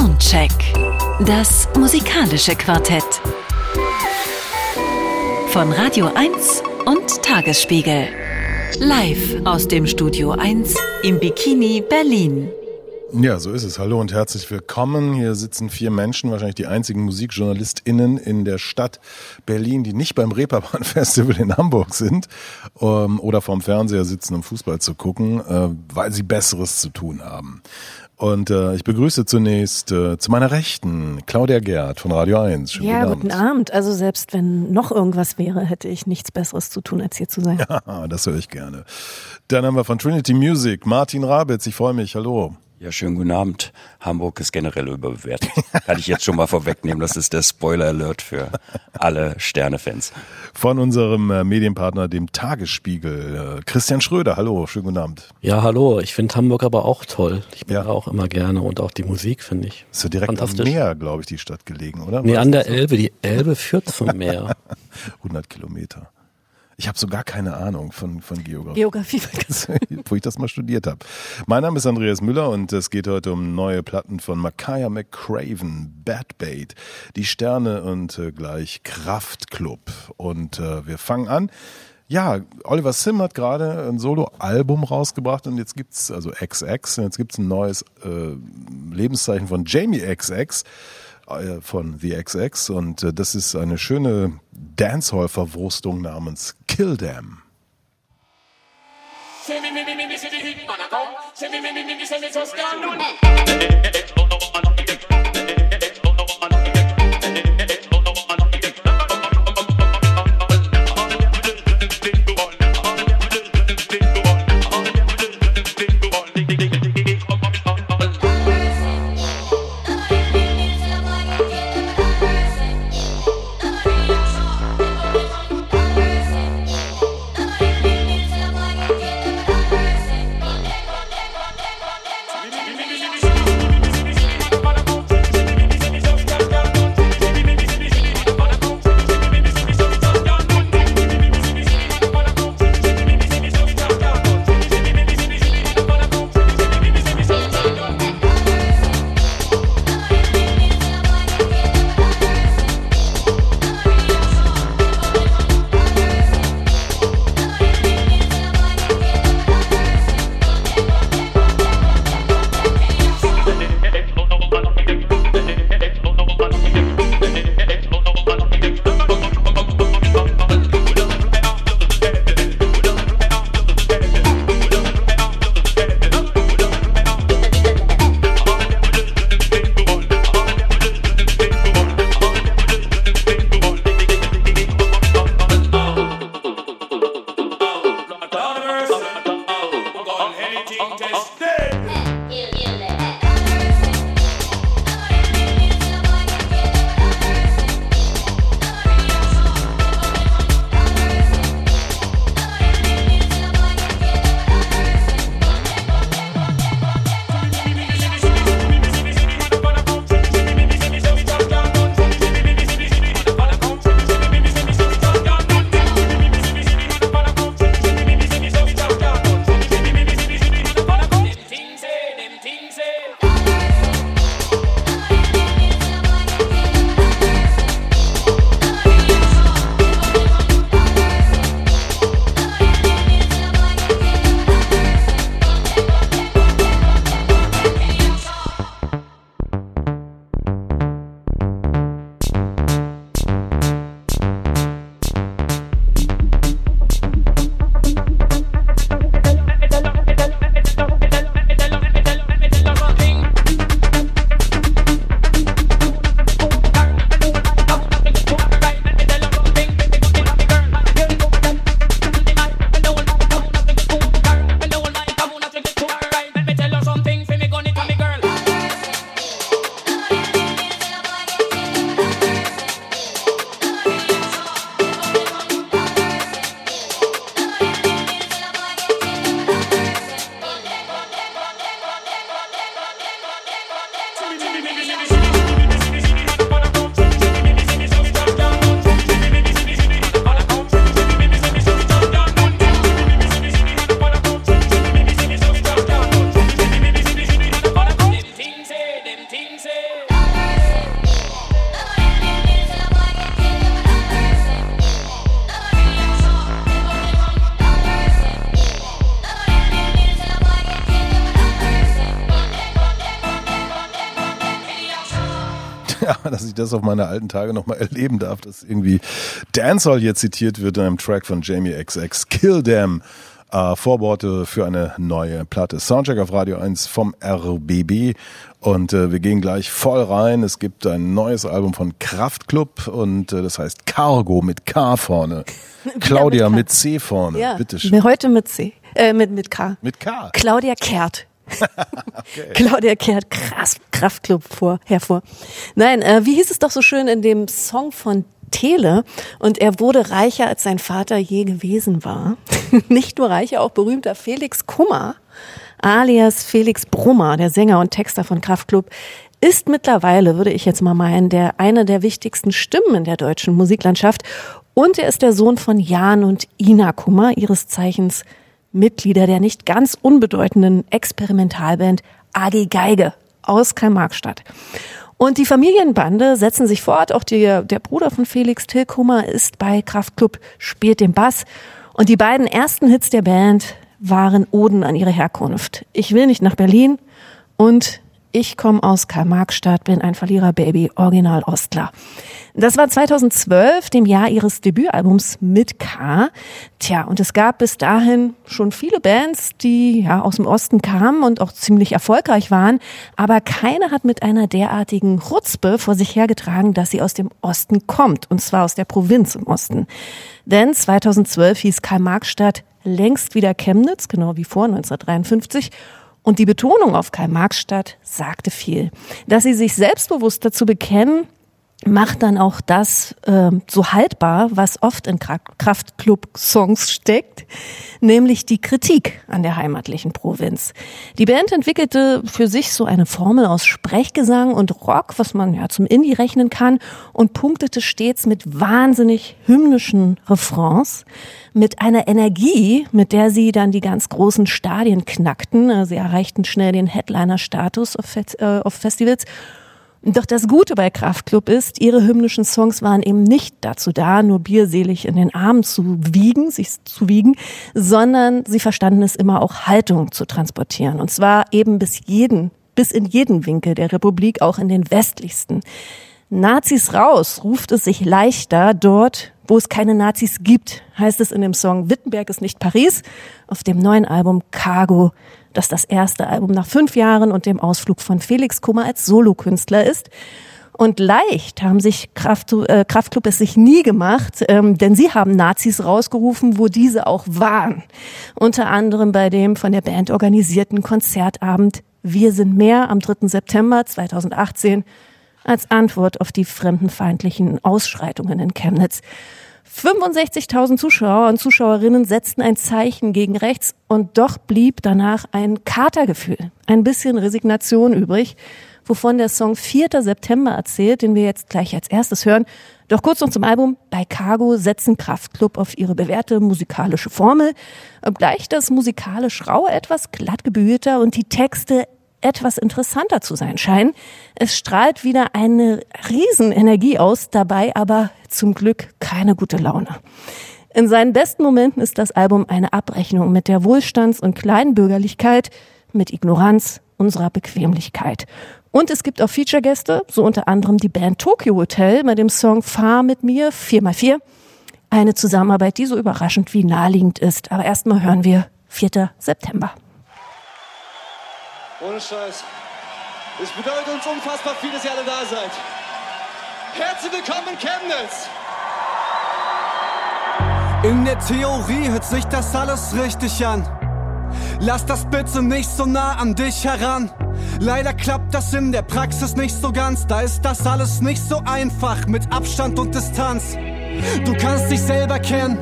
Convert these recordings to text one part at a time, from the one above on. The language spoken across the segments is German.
Soundcheck. Das musikalische Quartett. Von Radio 1 und Tagesspiegel. Live aus dem Studio 1 im Bikini Berlin. Ja, so ist es. Hallo und herzlich willkommen. Hier sitzen vier Menschen, wahrscheinlich die einzigen MusikjournalistInnen in der Stadt Berlin, die nicht beim Reeperbahn Festival in Hamburg sind ähm, oder vorm Fernseher sitzen, um Fußball zu gucken, äh, weil sie Besseres zu tun haben. Und äh, ich begrüße zunächst äh, zu meiner Rechten Claudia Gerd von Radio 1. Schönen ja, guten Abend. guten Abend. Also selbst wenn noch irgendwas wäre, hätte ich nichts Besseres zu tun, als hier zu sein. Ja, das höre ich gerne. Dann haben wir von Trinity Music Martin Rabitz. Ich freue mich. Hallo. Ja, schönen guten Abend. Hamburg ist generell überbewertet. Kann ich jetzt schon mal vorwegnehmen. Das ist der Spoiler-Alert für alle Sterne-Fans. Von unserem äh, Medienpartner, dem Tagesspiegel. Äh, Christian Schröder, hallo, schönen guten Abend. Ja, hallo. Ich finde Hamburg aber auch toll. Ich bin ja. da auch immer gerne und auch die Musik finde ich. Ist ja direkt am Meer, glaube ich, die Stadt gelegen, oder? Nee, an der Elbe. Die Elbe führt zum Meer. 100 Kilometer. Ich habe so gar keine Ahnung von, von Geografie. Geografie, wo ich das mal studiert habe. Mein Name ist Andreas Müller und es geht heute um neue Platten von Makaya McCraven, Bad Bait, Die Sterne und äh, gleich Kraftklub. Und äh, wir fangen an. Ja, Oliver Sim hat gerade ein Solo-Album rausgebracht und jetzt gibt's also XX, und jetzt gibt's ein neues äh, Lebenszeichen von Jamie XX. Äh, von The XX und äh, das ist eine schöne Dancehall-Verwurstung namens Kill Them. Das auf meine alten Tage nochmal erleben darf, dass irgendwie Dancehall hier zitiert wird in einem Track von Jamie XX, Kill Them. Äh, Vorworte für eine neue Platte. Soundcheck auf Radio 1 vom RBB. Und äh, wir gehen gleich voll rein. Es gibt ein neues Album von Kraftklub und äh, das heißt Cargo mit K vorne. Claudia mit K. mit C vorne. Ja, Bitte schön. heute mit C, äh, mit, mit K. Mit K. Claudia Kehrt. Claudia Kehrt, krass, Kraftclub vor, hervor. Nein, äh, wie hieß es doch so schön in dem Song von Tele und er wurde reicher, als sein Vater je gewesen war. Nicht nur reicher, auch berühmter Felix Kummer, alias Felix Brummer, der Sänger und Texter von Kraftklub, ist mittlerweile, würde ich jetzt mal meinen, der eine der wichtigsten Stimmen in der deutschen Musiklandschaft und er ist der Sohn von Jan und Ina Kummer, ihres Zeichens Mitglieder der nicht ganz unbedeutenden Experimentalband AG Geige aus Karl-Marx-Stadt. Und die Familienbande setzen sich fort. Auch die, der Bruder von Felix Tilkummer ist bei Kraftklub, spielt den Bass. Und die beiden ersten Hits der Band waren Oden an ihre Herkunft. Ich will nicht nach Berlin und ich komme aus Karl-Marx-Stadt, bin ein Verlierer-Baby, Original Ostler. Das war 2012, dem Jahr ihres Debütalbums mit K. Tja, und es gab bis dahin schon viele Bands, die ja aus dem Osten kamen und auch ziemlich erfolgreich waren, aber keine hat mit einer derartigen Chutzpe vor sich hergetragen, dass sie aus dem Osten kommt, und zwar aus der Provinz im Osten. Denn 2012 hieß Karl-Marx-Stadt längst wieder Chemnitz, genau wie vor 1953, und die Betonung auf Karl-Marx-Stadt sagte viel. Dass sie sich selbstbewusst dazu bekennen, macht dann auch das äh, so haltbar, was oft in Kraftclub-Songs steckt, nämlich die Kritik an der heimatlichen Provinz. Die Band entwickelte für sich so eine Formel aus Sprechgesang und Rock, was man ja zum Indie rechnen kann, und punktete stets mit wahnsinnig hymnischen Refrains, mit einer Energie, mit der sie dann die ganz großen Stadien knackten. Sie erreichten schnell den Headliner-Status auf, äh, auf Festivals doch das Gute bei Kraftklub ist, ihre hymnischen Songs waren eben nicht dazu da, nur bierselig in den Armen zu wiegen, sich zu wiegen, sondern sie verstanden es immer auch Haltung zu transportieren. Und zwar eben bis jeden, bis in jeden Winkel der Republik, auch in den westlichsten. Nazis raus ruft es sich leichter dort, wo es keine Nazis gibt, heißt es in dem Song Wittenberg ist nicht Paris auf dem neuen Album Cargo das das erste Album nach fünf Jahren und dem Ausflug von Felix Kummer als Solokünstler ist. Und leicht haben sich Kraft, äh, Kraftklub es sich nie gemacht, ähm, denn sie haben Nazis rausgerufen, wo diese auch waren. Unter anderem bei dem von der Band organisierten Konzertabend Wir sind mehr am 3. September 2018 als Antwort auf die fremdenfeindlichen Ausschreitungen in Chemnitz. 65.000 Zuschauer und Zuschauerinnen setzten ein Zeichen gegen rechts und doch blieb danach ein Katergefühl, ein bisschen Resignation übrig, wovon der Song 4. September erzählt, den wir jetzt gleich als erstes hören. Doch kurz noch zum Album. Bei Cargo setzen Kraftklub auf ihre bewährte musikalische Formel, obgleich das musikalisch raue etwas glattgebügelter und die Texte etwas interessanter zu sein scheinen. Es strahlt wieder eine Riesenenergie aus, dabei aber zum Glück keine gute Laune. In seinen besten Momenten ist das Album eine Abrechnung mit der Wohlstands- und Kleinbürgerlichkeit, mit Ignoranz unserer Bequemlichkeit. Und es gibt auch Feature-Gäste, so unter anderem die Band Tokyo Hotel mit dem Song Fahr mit mir 4x4. Eine Zusammenarbeit, die so überraschend wie naheliegend ist. Aber erstmal hören wir 4. September. Ohne Scheiß. Es bedeutet uns unfassbar viel, dass ihr alle da seid. Herzlich willkommen in Chemnitz! In der Theorie hört sich das alles richtig an. Lass das bitte nicht so nah an dich heran. Leider klappt das in der Praxis nicht so ganz. Da ist das alles nicht so einfach mit Abstand und Distanz. Du kannst dich selber kennen,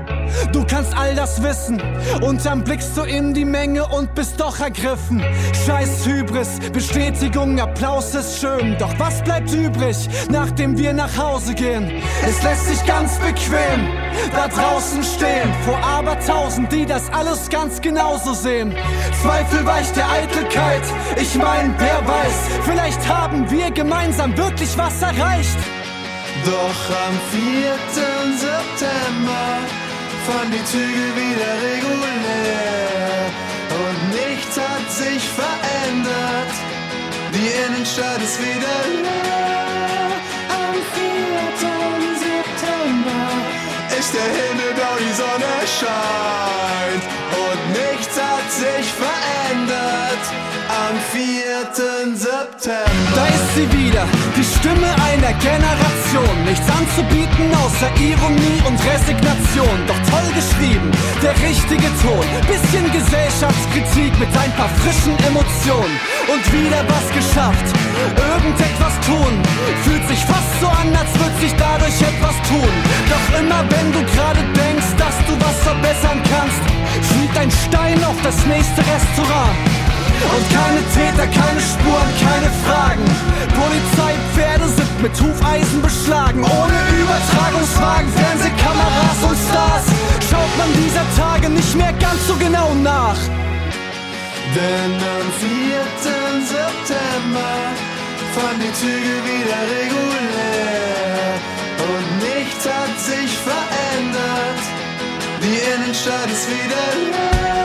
du kannst all das wissen. Und dann blickst du in die Menge und bist doch ergriffen. Scheiß Hybris, Bestätigung, Applaus ist schön. Doch was bleibt übrig, nachdem wir nach Hause gehen? Es lässt sich ganz bequem da draußen stehen. Vor abertausend, die das alles ganz genauso sehen. Zweifel weicht der Eitelkeit. Ich mein, wer weiß, vielleicht haben wir gemeinsam wirklich was erreicht. Doch am 4. September fahren die Züge wieder regulär und nichts hat sich verändert. Die Innenstadt ist wieder leer. Am 4. September ist der Himmel blau, die Sonne scheint und nichts hat sich verändert. Am 4. September. Da ist sie wieder, die Stimme einer Generation. Nichts anzubieten außer Ironie und Resignation. Doch toll geschrieben, der richtige Ton. Bisschen Gesellschaftskritik mit ein paar frischen Emotionen. Und wieder was geschafft, irgendetwas tun. Fühlt sich fast so an, als würde sich dadurch etwas tun. Doch immer wenn du gerade denkst, dass du was verbessern kannst, fliegt ein Stein auf das nächste Restaurant. Und keine Täter, keine Spuren, keine Fragen. Polizeipferde sind mit Hufeisen beschlagen. Ohne Übertragungswagen, Fernsehkameras und Stars schaut man dieser Tage nicht mehr ganz so genau nach. Denn am 4. September fahren die Züge wieder regulär. Und nichts hat sich verändert. Die Innenstadt ist wieder leer.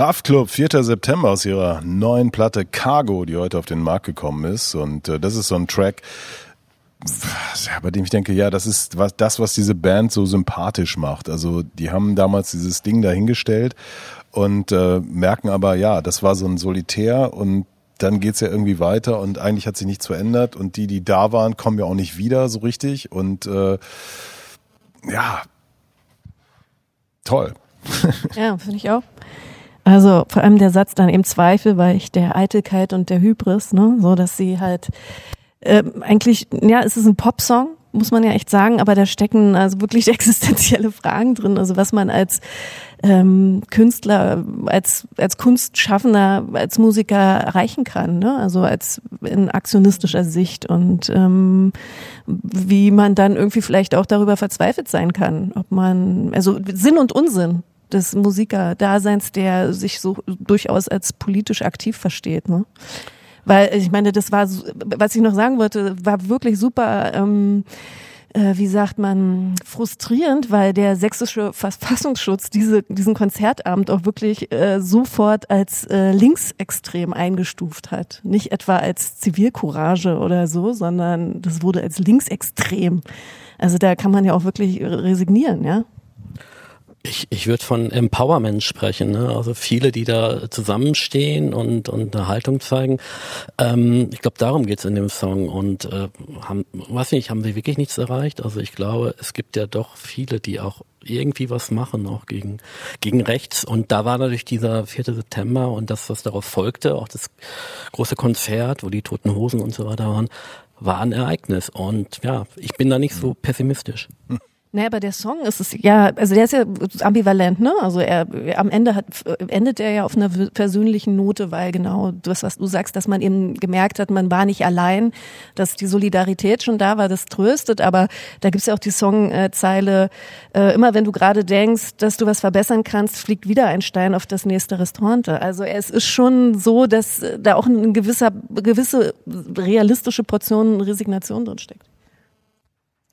Kraftklub, 4. September aus ihrer neuen Platte Cargo, die heute auf den Markt gekommen ist. Und äh, das ist so ein Track, bei dem ich denke, ja, das ist was, das, was diese Band so sympathisch macht. Also die haben damals dieses Ding dahingestellt und äh, merken aber, ja, das war so ein Solitär und dann geht's ja irgendwie weiter und eigentlich hat sich nichts verändert und die, die da waren, kommen ja auch nicht wieder so richtig und äh, ja, toll. Ja, finde ich auch. Also vor allem der Satz dann eben Zweifel, weil ich der Eitelkeit und der Hybris, ne, so dass sie halt ähm, eigentlich, ja, es ist ein Popsong, muss man ja echt sagen, aber da stecken also wirklich existenzielle Fragen drin. Also was man als ähm, Künstler, als als Kunstschaffender, als Musiker erreichen kann, ne? Also als in aktionistischer Sicht und ähm, wie man dann irgendwie vielleicht auch darüber verzweifelt sein kann, ob man also Sinn und Unsinn des Musikerdaseins, der sich so durchaus als politisch aktiv versteht. Ne? Weil ich meine, das war, was ich noch sagen wollte, war wirklich super. Ähm, äh, wie sagt man, frustrierend, weil der sächsische Verfassungsschutz diese, diesen Konzertabend auch wirklich äh, sofort als äh, linksextrem eingestuft hat. Nicht etwa als Zivilcourage oder so, sondern das wurde als linksextrem. Also da kann man ja auch wirklich resignieren, ja. Ich, ich würde von Empowerment sprechen, ne? also viele, die da zusammenstehen und, und eine Haltung zeigen. Ähm, ich glaube, darum geht's in dem Song und äh, haben, weiß nicht, haben sie wirklich nichts erreicht? Also ich glaube, es gibt ja doch viele, die auch irgendwie was machen, auch gegen, gegen rechts. Und da war natürlich dieser 4. September und das, was darauf folgte, auch das große Konzert, wo die Toten Hosen und so weiter waren, war ein Ereignis. Und ja, ich bin da nicht so pessimistisch. Naja, aber der Song ist es ja, also der ist ja ambivalent, ne? Also er am Ende hat endet er ja auf einer persönlichen Note, weil genau das, was du sagst, dass man eben gemerkt hat, man war nicht allein, dass die Solidarität schon da war, das tröstet, aber da gibt's ja auch die Songzeile, äh, immer wenn du gerade denkst, dass du was verbessern kannst, fliegt wieder ein Stein auf das nächste Restaurant. Also es ist schon so, dass da auch eine gewisser, gewisse realistische Portion Resignation drin steckt.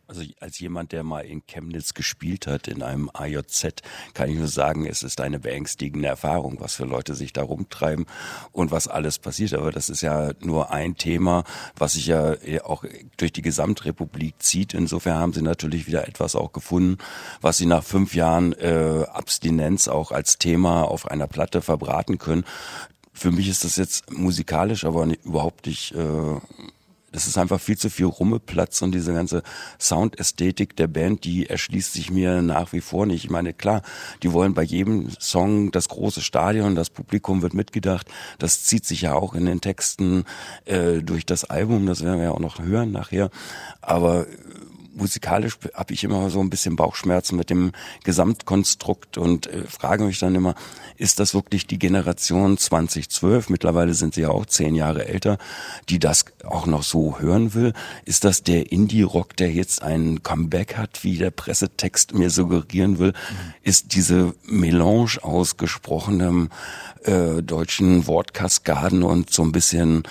Also als jemand, der mal in Chemnitz gespielt hat, in einem AJZ, kann ich nur sagen, es ist eine beängstigende Erfahrung, was für Leute sich da rumtreiben und was alles passiert. Aber das ist ja nur ein Thema, was sich ja auch durch die Gesamtrepublik zieht. Insofern haben sie natürlich wieder etwas auch gefunden, was sie nach fünf Jahren äh, Abstinenz auch als Thema auf einer Platte verbraten können. Für mich ist das jetzt musikalisch aber überhaupt nicht... Äh, das ist einfach viel zu viel Rummelplatz und diese ganze Soundästhetik der Band, die erschließt sich mir nach wie vor nicht. Ich meine, klar, die wollen bei jedem Song das große Stadion, das Publikum wird mitgedacht. Das zieht sich ja auch in den Texten äh, durch das Album, das werden wir ja auch noch hören nachher. Aber musikalisch habe ich immer so ein bisschen Bauchschmerzen mit dem Gesamtkonstrukt und äh, frage mich dann immer, ist das wirklich die Generation 2012, mittlerweile sind sie ja auch zehn Jahre älter, die das auch noch so hören will? Ist das der Indie-Rock, der jetzt einen Comeback hat, wie der Pressetext mir suggerieren will? Mhm. Ist diese Melange aus gesprochenem äh, deutschen Wortkaskaden und so ein bisschen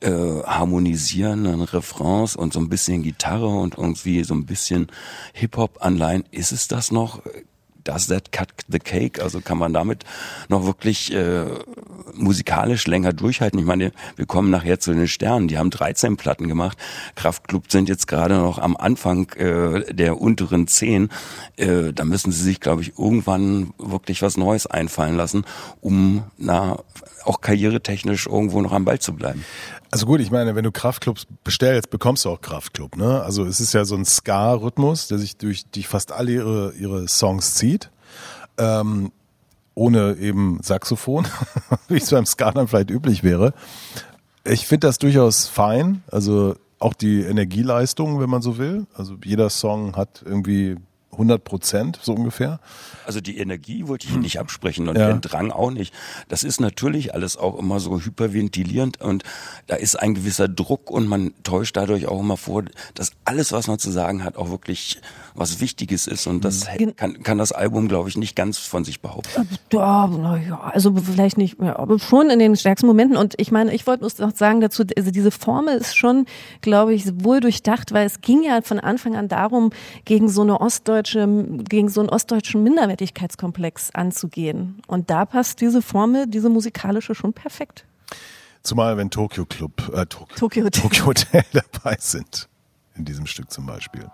äh, harmonisierenden Refrains und so ein bisschen Gitarre und irgendwie so ein bisschen Hip-Hop-Anleihen. Ist es das noch? Does that cut the cake? Also kann man damit noch wirklich äh, musikalisch länger durchhalten? Ich meine, wir kommen nachher zu den Sternen. Die haben 13 Platten gemacht. Kraftklub sind jetzt gerade noch am Anfang äh, der unteren 10. Äh, da müssen sie sich, glaube ich, irgendwann wirklich was Neues einfallen lassen, um na, auch karrieretechnisch irgendwo noch am Ball zu bleiben. Also gut, ich meine, wenn du Kraftclubs bestellst, bekommst du auch Kraftclub. Ne? Also es ist ja so ein Ska-Rhythmus, der sich durch die fast alle ihre, ihre Songs zieht. Ähm, ohne eben Saxophon, wie es beim Ska dann vielleicht üblich wäre. Ich finde das durchaus fein. Also auch die Energieleistung, wenn man so will. Also jeder Song hat irgendwie 100 Prozent, so ungefähr. Also die Energie wollte ich nicht absprechen und ja. den Drang auch nicht. Das ist natürlich alles auch immer so hyperventilierend und da ist ein gewisser Druck und man täuscht dadurch auch immer vor, dass alles, was man zu sagen hat, auch wirklich was Wichtiges ist und das mhm. kann, kann das Album, glaube ich, nicht ganz von sich behaupten. Ja, naja, also vielleicht nicht, ja, aber schon in den stärksten Momenten und ich meine, ich wollte noch sagen dazu, also diese Formel ist schon, glaube ich, wohl durchdacht, weil es ging ja von Anfang an darum, gegen so eine ostdeutsche, gegen so einen ostdeutschen Minderwertigkeitskomplex anzugehen und da passt diese Formel, diese musikalische schon perfekt. Zumal wenn Tokyo Club, äh, Tokyo, Tokyo Hotel. Tokyo Hotel dabei sind. In diesem Stück zum Beispiel.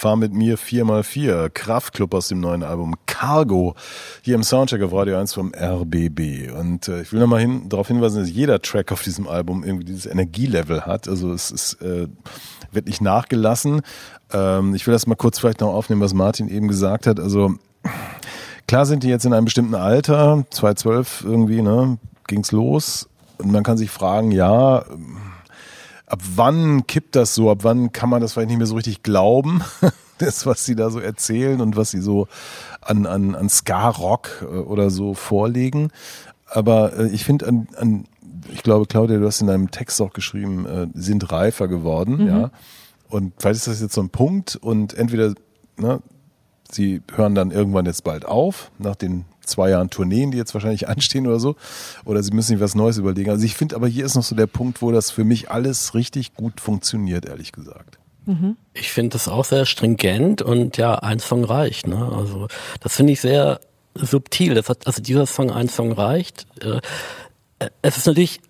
Fahr mit mir 4x4, Kraftclub aus dem neuen Album Cargo, hier im Soundcheck auf Radio 1 vom RBB. Und äh, ich will nochmal hin, darauf hinweisen, dass jeder Track auf diesem Album irgendwie dieses Energielevel hat. Also es ist, äh, wird nicht nachgelassen. Ähm, ich will das mal kurz vielleicht noch aufnehmen, was Martin eben gesagt hat. Also klar sind die jetzt in einem bestimmten Alter, 2012 irgendwie, ne, ging's los. Und man kann sich fragen, ja, ab wann kippt das so? Ab wann kann man das vielleicht nicht mehr so richtig glauben? Das, was sie da so erzählen und was sie so an, an, an Ska-Rock äh, oder so vorlegen. Aber äh, ich finde an, an, ich glaube, Claudia, du hast in deinem Text auch geschrieben, äh, sind reifer geworden, mhm. ja. Und vielleicht ist das jetzt so ein Punkt und entweder, ne, sie hören dann irgendwann jetzt bald auf, nach den zwei Jahren Tourneen, die jetzt wahrscheinlich anstehen oder so. Oder sie müssen sich was Neues überlegen. Also ich finde aber hier ist noch so der Punkt, wo das für mich alles richtig gut funktioniert, ehrlich gesagt. Mhm. Ich finde das auch sehr stringent und ja, ein Song reicht. Ne? Also das finde ich sehr subtil. Das hat, also dieser Song, ein Song reicht. Äh, es ist natürlich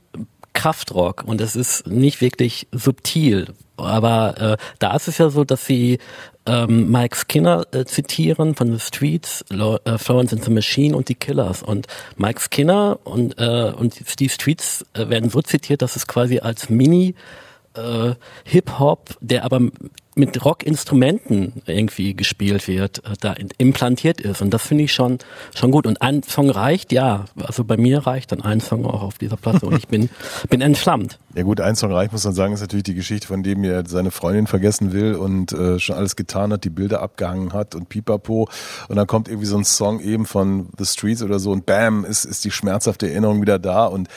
Kraftrock und es ist nicht wirklich subtil. Aber äh, da ist es ja so, dass sie ähm, Mike Skinner äh, zitieren von The Streets, Lo äh, Florence and the Machine und die Killers. Und Mike Skinner und, äh, und die Streets äh, werden so zitiert, dass es quasi als Mini äh, Hip-Hop, der aber mit Rockinstrumenten irgendwie gespielt wird, äh, da implantiert ist. Und das finde ich schon, schon gut. Und ein Song reicht, ja. Also bei mir reicht dann ein Song auch auf dieser Platte und ich bin, bin entflammt. Ja gut, ein Song reicht, muss man sagen, ist natürlich die Geschichte, von dem er seine Freundin vergessen will und äh, schon alles getan hat, die Bilder abgehangen hat und pipapo. Und dann kommt irgendwie so ein Song eben von The Streets oder so und bam, ist, ist die schmerzhafte Erinnerung wieder da und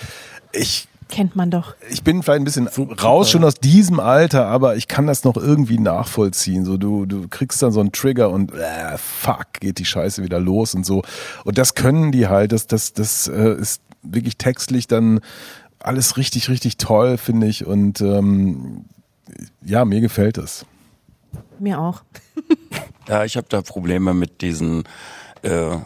ich kennt man doch. Ich bin vielleicht ein bisschen raus schon aus diesem Alter, aber ich kann das noch irgendwie nachvollziehen. So du du kriegst dann so einen Trigger und äh, fuck geht die Scheiße wieder los und so. Und das können die halt. Das das das äh, ist wirklich textlich dann alles richtig richtig toll finde ich und ähm, ja mir gefällt es. Mir auch. ja, ich habe da Probleme mit diesen äh,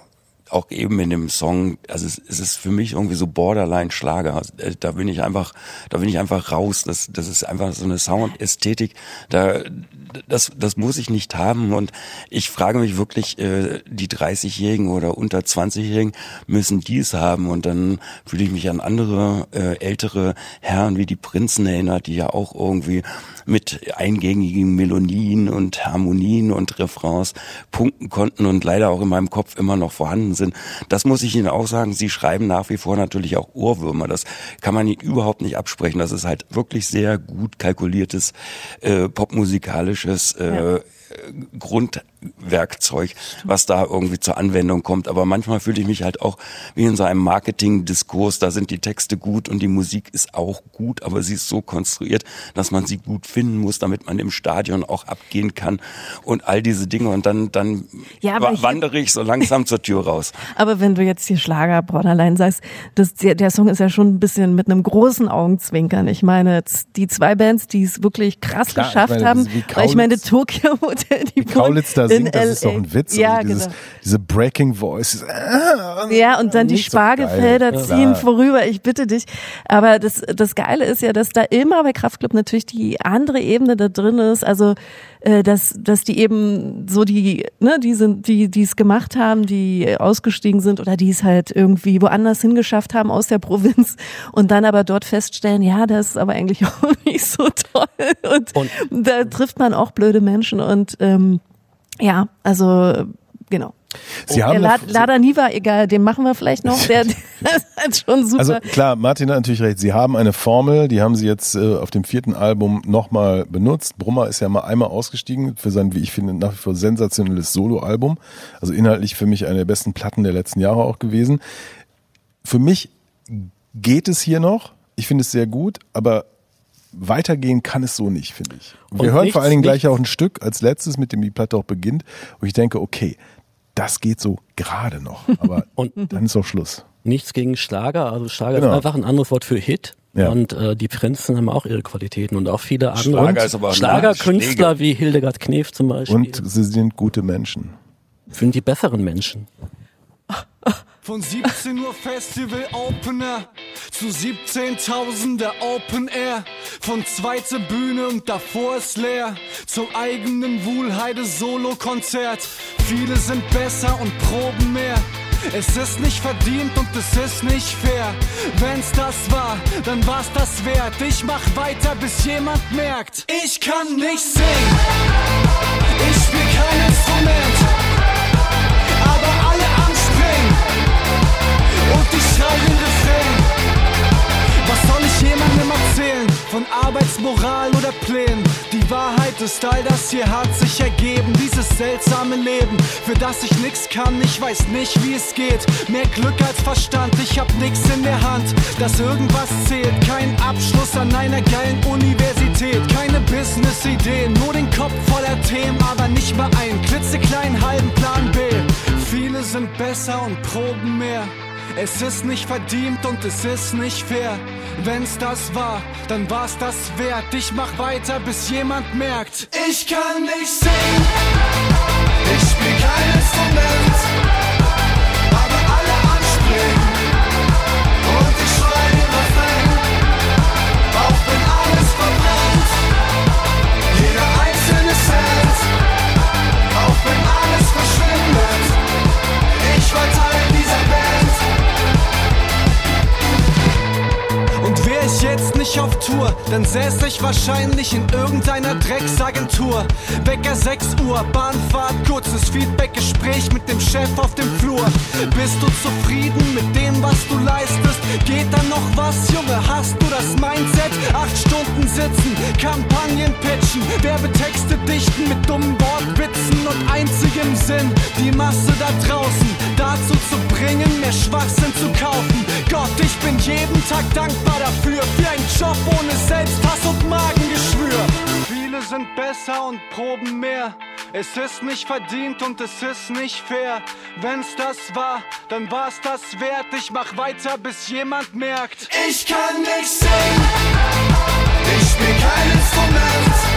auch eben in dem Song, also es, es ist für mich irgendwie so Borderline Schlager. Äh, da bin ich einfach, da bin ich einfach raus. Das, das ist einfach so eine Soundästhetik. Da, das, das muss ich nicht haben. Und ich frage mich wirklich, äh, die 30-Jährigen oder unter 20-Jährigen müssen dies haben. Und dann fühle ich mich an andere äh, ältere Herren wie die Prinzen erinnert, die ja auch irgendwie mit eingängigen Melodien und Harmonien und Refrains punkten konnten und leider auch in meinem Kopf immer noch vorhanden sind. Das muss ich Ihnen auch sagen. Sie schreiben nach wie vor natürlich auch Ohrwürmer. Das kann man Ihnen überhaupt nicht absprechen. Das ist halt wirklich sehr gut kalkuliertes äh, popmusikalisches äh, ja. Grundwerkzeug, was da irgendwie zur Anwendung kommt. Aber manchmal fühle ich mich halt auch wie in so einem Marketing-Diskurs. Da sind die Texte gut und die Musik ist auch gut, aber sie ist so konstruiert, dass man sie gut finden muss, damit man im Stadion auch abgehen kann und all diese Dinge. Und dann, dann ja, wa wandere ich so langsam zur Tür raus. Aber wenn du jetzt hier Schlager Borderline sagst, das, der, der Song ist ja schon ein bisschen mit einem großen Augenzwinkern. Ich meine, die zwei Bands, die es wirklich krass Klar, geschafft ich meine, haben, weil ich meine, Tokyo Hotel, die Kaulitz da singt, das ist doch ein Witz. Ja, also dieses, genau. Diese Breaking Voice. Ja, und dann die Spargelfelder so ziehen vorüber, ich bitte dich. Aber das, das Geile ist ja, dass da immer bei Kraftclub natürlich die andere Ebene da drin ist. Also äh, dass, dass die eben so die, ne, die sind, die, die es gemacht haben, die ausgestiegen sind oder die es halt irgendwie woanders hingeschafft haben aus der Provinz und dann aber dort feststellen, ja, das ist aber eigentlich auch nicht so toll. Und, und da trifft man auch blöde Menschen und ähm, ja, also genau. Sie haben der Lada Niva, egal, den machen wir vielleicht noch. Der, der ist schon super. Also klar, Martin hat natürlich recht. Sie haben eine Formel, die haben sie jetzt äh, auf dem vierten Album nochmal benutzt. Brummer ist ja mal einmal ausgestiegen für sein, wie ich finde, nach wie vor sensationelles Soloalbum. Also inhaltlich für mich eine der besten Platten der letzten Jahre auch gewesen. Für mich geht es hier noch. Ich finde es sehr gut, aber weitergehen kann es so nicht, finde ich. Wir Und hören nichts, vor allen Dingen gleich auch ein Stück als letztes, mit dem die Platte auch beginnt, wo ich denke, okay, das geht so gerade noch. Aber und dann ist auch Schluss. Nichts gegen Schlager. Also Schlager genau. ist einfach ein anderes Wort für Hit. Ja. Und äh, die Prinzen haben auch ihre Qualitäten und auch viele andere Schlager ist aber Schlagerkünstler wie Hildegard Knef zum Beispiel. Und sie sind gute Menschen. Sind die besseren Menschen. Von 17 Uhr Festival Opener zu 17.000er Open Air. Von zweiter Bühne und davor ist leer. Zum eigenen Wuhlheide Solo-Konzert. Viele sind besser und proben mehr. Es ist nicht verdient und es ist nicht fair. Wenn's das war, dann war's das wert. Ich mach weiter, bis jemand merkt, ich kann nicht singen. Ich spiel kein Instrument, und ich schrei den Refrain. Was soll ich jemandem erzählen? Von Arbeitsmoral oder Plänen? Die Wahrheit ist, all das hier hat sich ergeben. Dieses seltsame Leben, für das ich nix kann. Ich weiß nicht, wie es geht. Mehr Glück als Verstand, ich hab nix in der Hand. Dass irgendwas zählt, kein Abschluss an einer geilen Universität. Keine Business-Ideen, nur den Kopf voller Themen, aber nicht mal einen klitzekleinen halben Plan B. Viele sind besser und proben mehr. Es ist nicht verdient und es ist nicht fair. Wenn's das war, dann war's das wert. Ich mach weiter, bis jemand merkt, ich kann nicht singen. Ich spiel kein Instrument, aber alle anspringen. Und ich schrei den Refrain, auch wenn alles verbrennt. Jeder einzelne Cent, auch wenn alles verschwindet. Ich war ich jetzt nicht auf Tour, dann säß ich wahrscheinlich in irgendeiner Drecksagentur. Wecker 6 Uhr, Bahnfahrt, kurzes Feedback-Gespräch mit dem Chef auf dem Flur. Bist du zufrieden mit dem, Acht Stunden sitzen, Kampagnen pitchen, Werbetexte dichten mit dummen Wortwitzen und einzigem Sinn, die Masse da draußen dazu zu bringen, mehr Schwachsinn zu kaufen. Gott, ich bin jeden Tag dankbar dafür, für einen Job ohne Selbsthass und Magengeschwür. Viele sind besser und proben mehr. Es ist nicht verdient und es ist nicht fair. Wenn's das war, dann war's das wert. Ich mach weiter, bis jemand merkt, ich kann nicht singen. Ich spiel kein Instrument,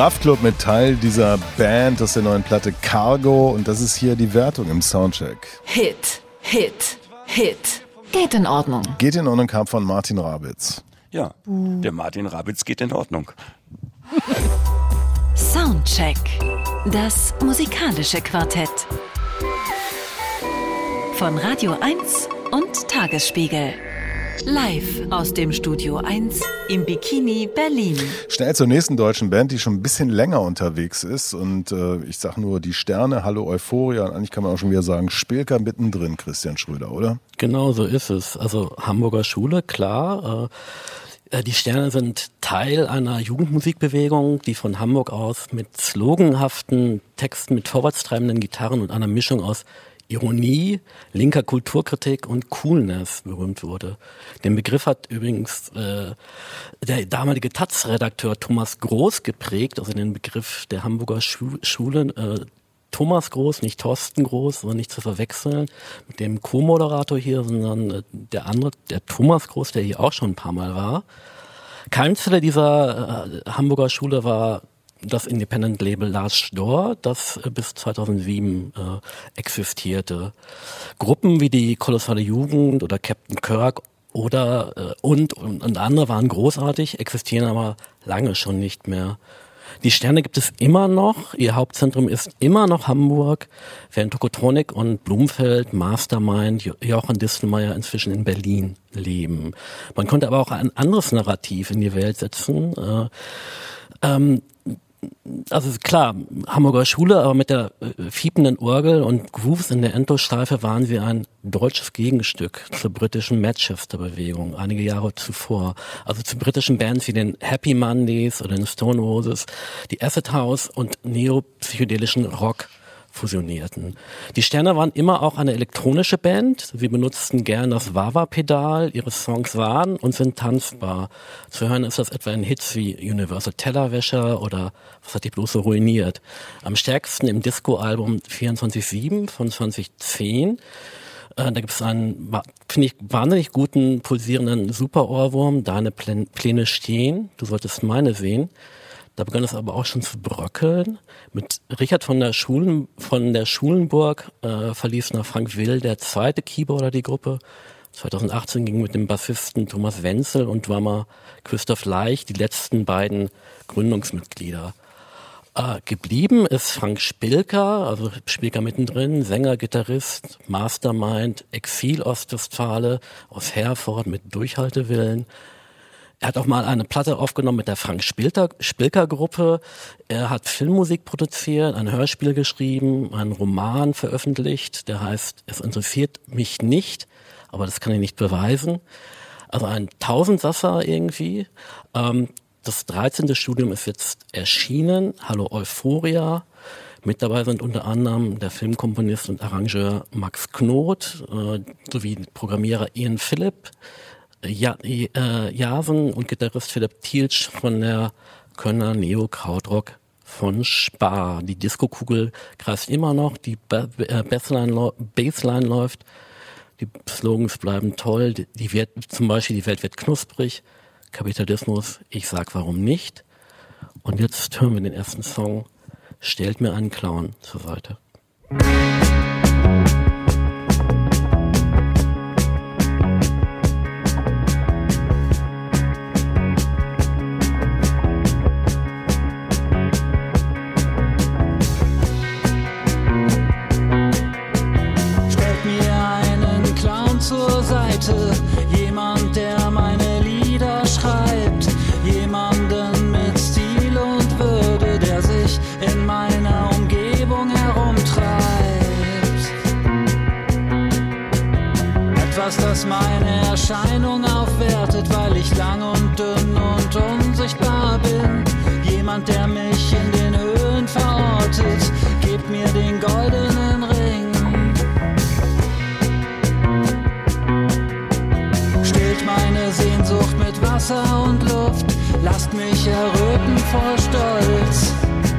Kraftklub mit Teil dieser Band aus der neuen Platte Cargo und das ist hier die Wertung im Soundcheck. Hit, Hit, Hit. Geht in Ordnung. Geht in Ordnung kam von Martin Rabitz. Ja, der Martin Rabitz geht in Ordnung. Soundcheck. Das musikalische Quartett. Von Radio 1 und Tagesspiegel. Live aus dem Studio 1 im Bikini Berlin. Schnell zur nächsten deutschen Band, die schon ein bisschen länger unterwegs ist und äh, ich sag nur die Sterne, Hallo Euphoria und eigentlich kann man auch schon wieder sagen Spilker mittendrin, Christian Schröder, oder? Genau so ist es. Also Hamburger Schule, klar. Äh, äh, die Sterne sind Teil einer Jugendmusikbewegung, die von Hamburg aus mit sloganhaften Texten, mit vorwärtstreibenden Gitarren und einer Mischung aus Ironie, linker Kulturkritik und Coolness berühmt wurde. Den Begriff hat übrigens äh, der damalige Taz-Redakteur Thomas Groß geprägt, also den Begriff der Hamburger Schu Schule. Äh, Thomas Groß, nicht Thorsten Groß, aber nicht zu verwechseln mit dem Co-Moderator hier, sondern äh, der andere, der Thomas Groß, der hier auch schon ein paar Mal war. Keimzelle dieser äh, Hamburger Schule war das Independent-Label Lars Storr, das äh, bis 2007 äh, existierte. Gruppen wie die Kolossale Jugend oder Captain Kirk oder äh, und, und, und andere waren großartig, existieren aber lange schon nicht mehr. Die Sterne gibt es immer noch. Ihr Hauptzentrum ist immer noch Hamburg, während Tokotronik und Blumfeld, Mastermind, Jo- Jochen Distelmeier inzwischen in Berlin leben. Man konnte aber auch ein anderes Narrativ in die Welt setzen. Äh, ähm, also klar, Hamburger Schule, aber mit der äh, fiependen Orgel und Grooves in der Endlosschleife waren sie ein deutsches Gegenstück zur britischen Manchester-Bewegung einige Jahre zuvor. Also zu britischen Bands wie den Happy Mondays oder den Stone Roses, die Acid House und neopsychedelischen Rock fusionierten. Die Sterne waren immer auch eine elektronische Band. Sie benutzten gern das Wawa-Pedal. Ihre Songs waren und sind tanzbar. Zu hören ist das etwa in Hits wie Universal Tellerwäscher oder Was hat die bloß so ruiniert? Am stärksten im Disco-Album 24-7 von 2010. Äh, da gibt es einen, finde ich, wahnsinnig guten, pulsierenden Super-Ohrwurm, Deine Pläne stehen, du solltest meine sehen. Da begann es aber auch schon zu bröckeln. Mit Richard von der Schulen, von der Schulenburg äh, verließ nach Frank Will der zweite Keyboarder die Gruppe. 2018 ging mit dem Bassisten Thomas Wenzel und Drummer Christoph Leich die letzten beiden Gründungsmitglieder. Äh, geblieben ist Frank Spilker, also Spilker mittendrin, Sänger, Gitarrist, Mastermind, Exil-Ostwestfale aus Herford mit Durchhaltewillen. Er hat auch mal eine Platte aufgenommen mit der Frank Spilker Gruppe. Er hat Filmmusik produziert, ein Hörspiel geschrieben, einen Roman veröffentlicht, der heißt Es interessiert mich nicht, aber das kann ich nicht beweisen. Also ein Tausendsasser irgendwie. Ähm, das 13. Studium ist jetzt erschienen. Hallo Euphoria. Mit dabei sind unter anderem der Filmkomponist und Arrangeur Max Knot äh, sowie Programmierer Ian Philipp, ja, äh, Jasen und Gitarrist Philipp Thielsch von der Kölner Neo Krautrock von Spar. Die Disco-Kugel kreist immer noch, die äh, Bassline, Bassline läuft, die Slogans bleiben toll, die, die wird, zum Beispiel die Welt wird knusprig, Kapitalismus, ich sag warum nicht. Und jetzt hören wir den ersten Song, stellt mir einen Clown zur Seite. das Erscheinung aufwertet, weil ich lang und dünn und unsichtbar bin. Jemand, der mich in den Höhen verortet, gebt mir den goldenen Ring. Stillt meine Sehnsucht mit Wasser und Luft, lasst mich erröten vor Stolz.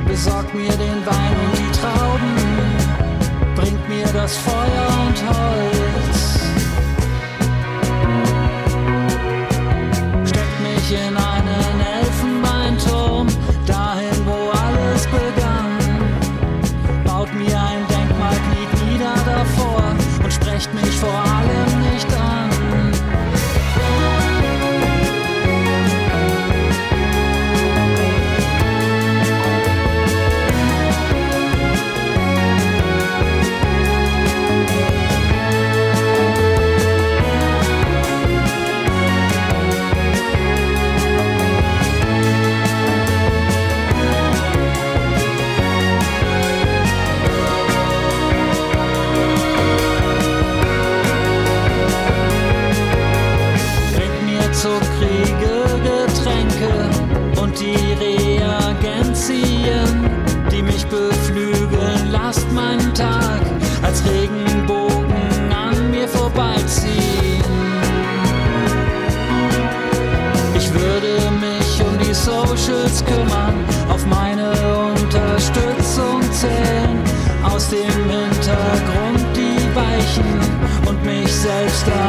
Besorgt mir den Wein und die Trauben, bringt mir das Feuer und Holz. In einen self-stop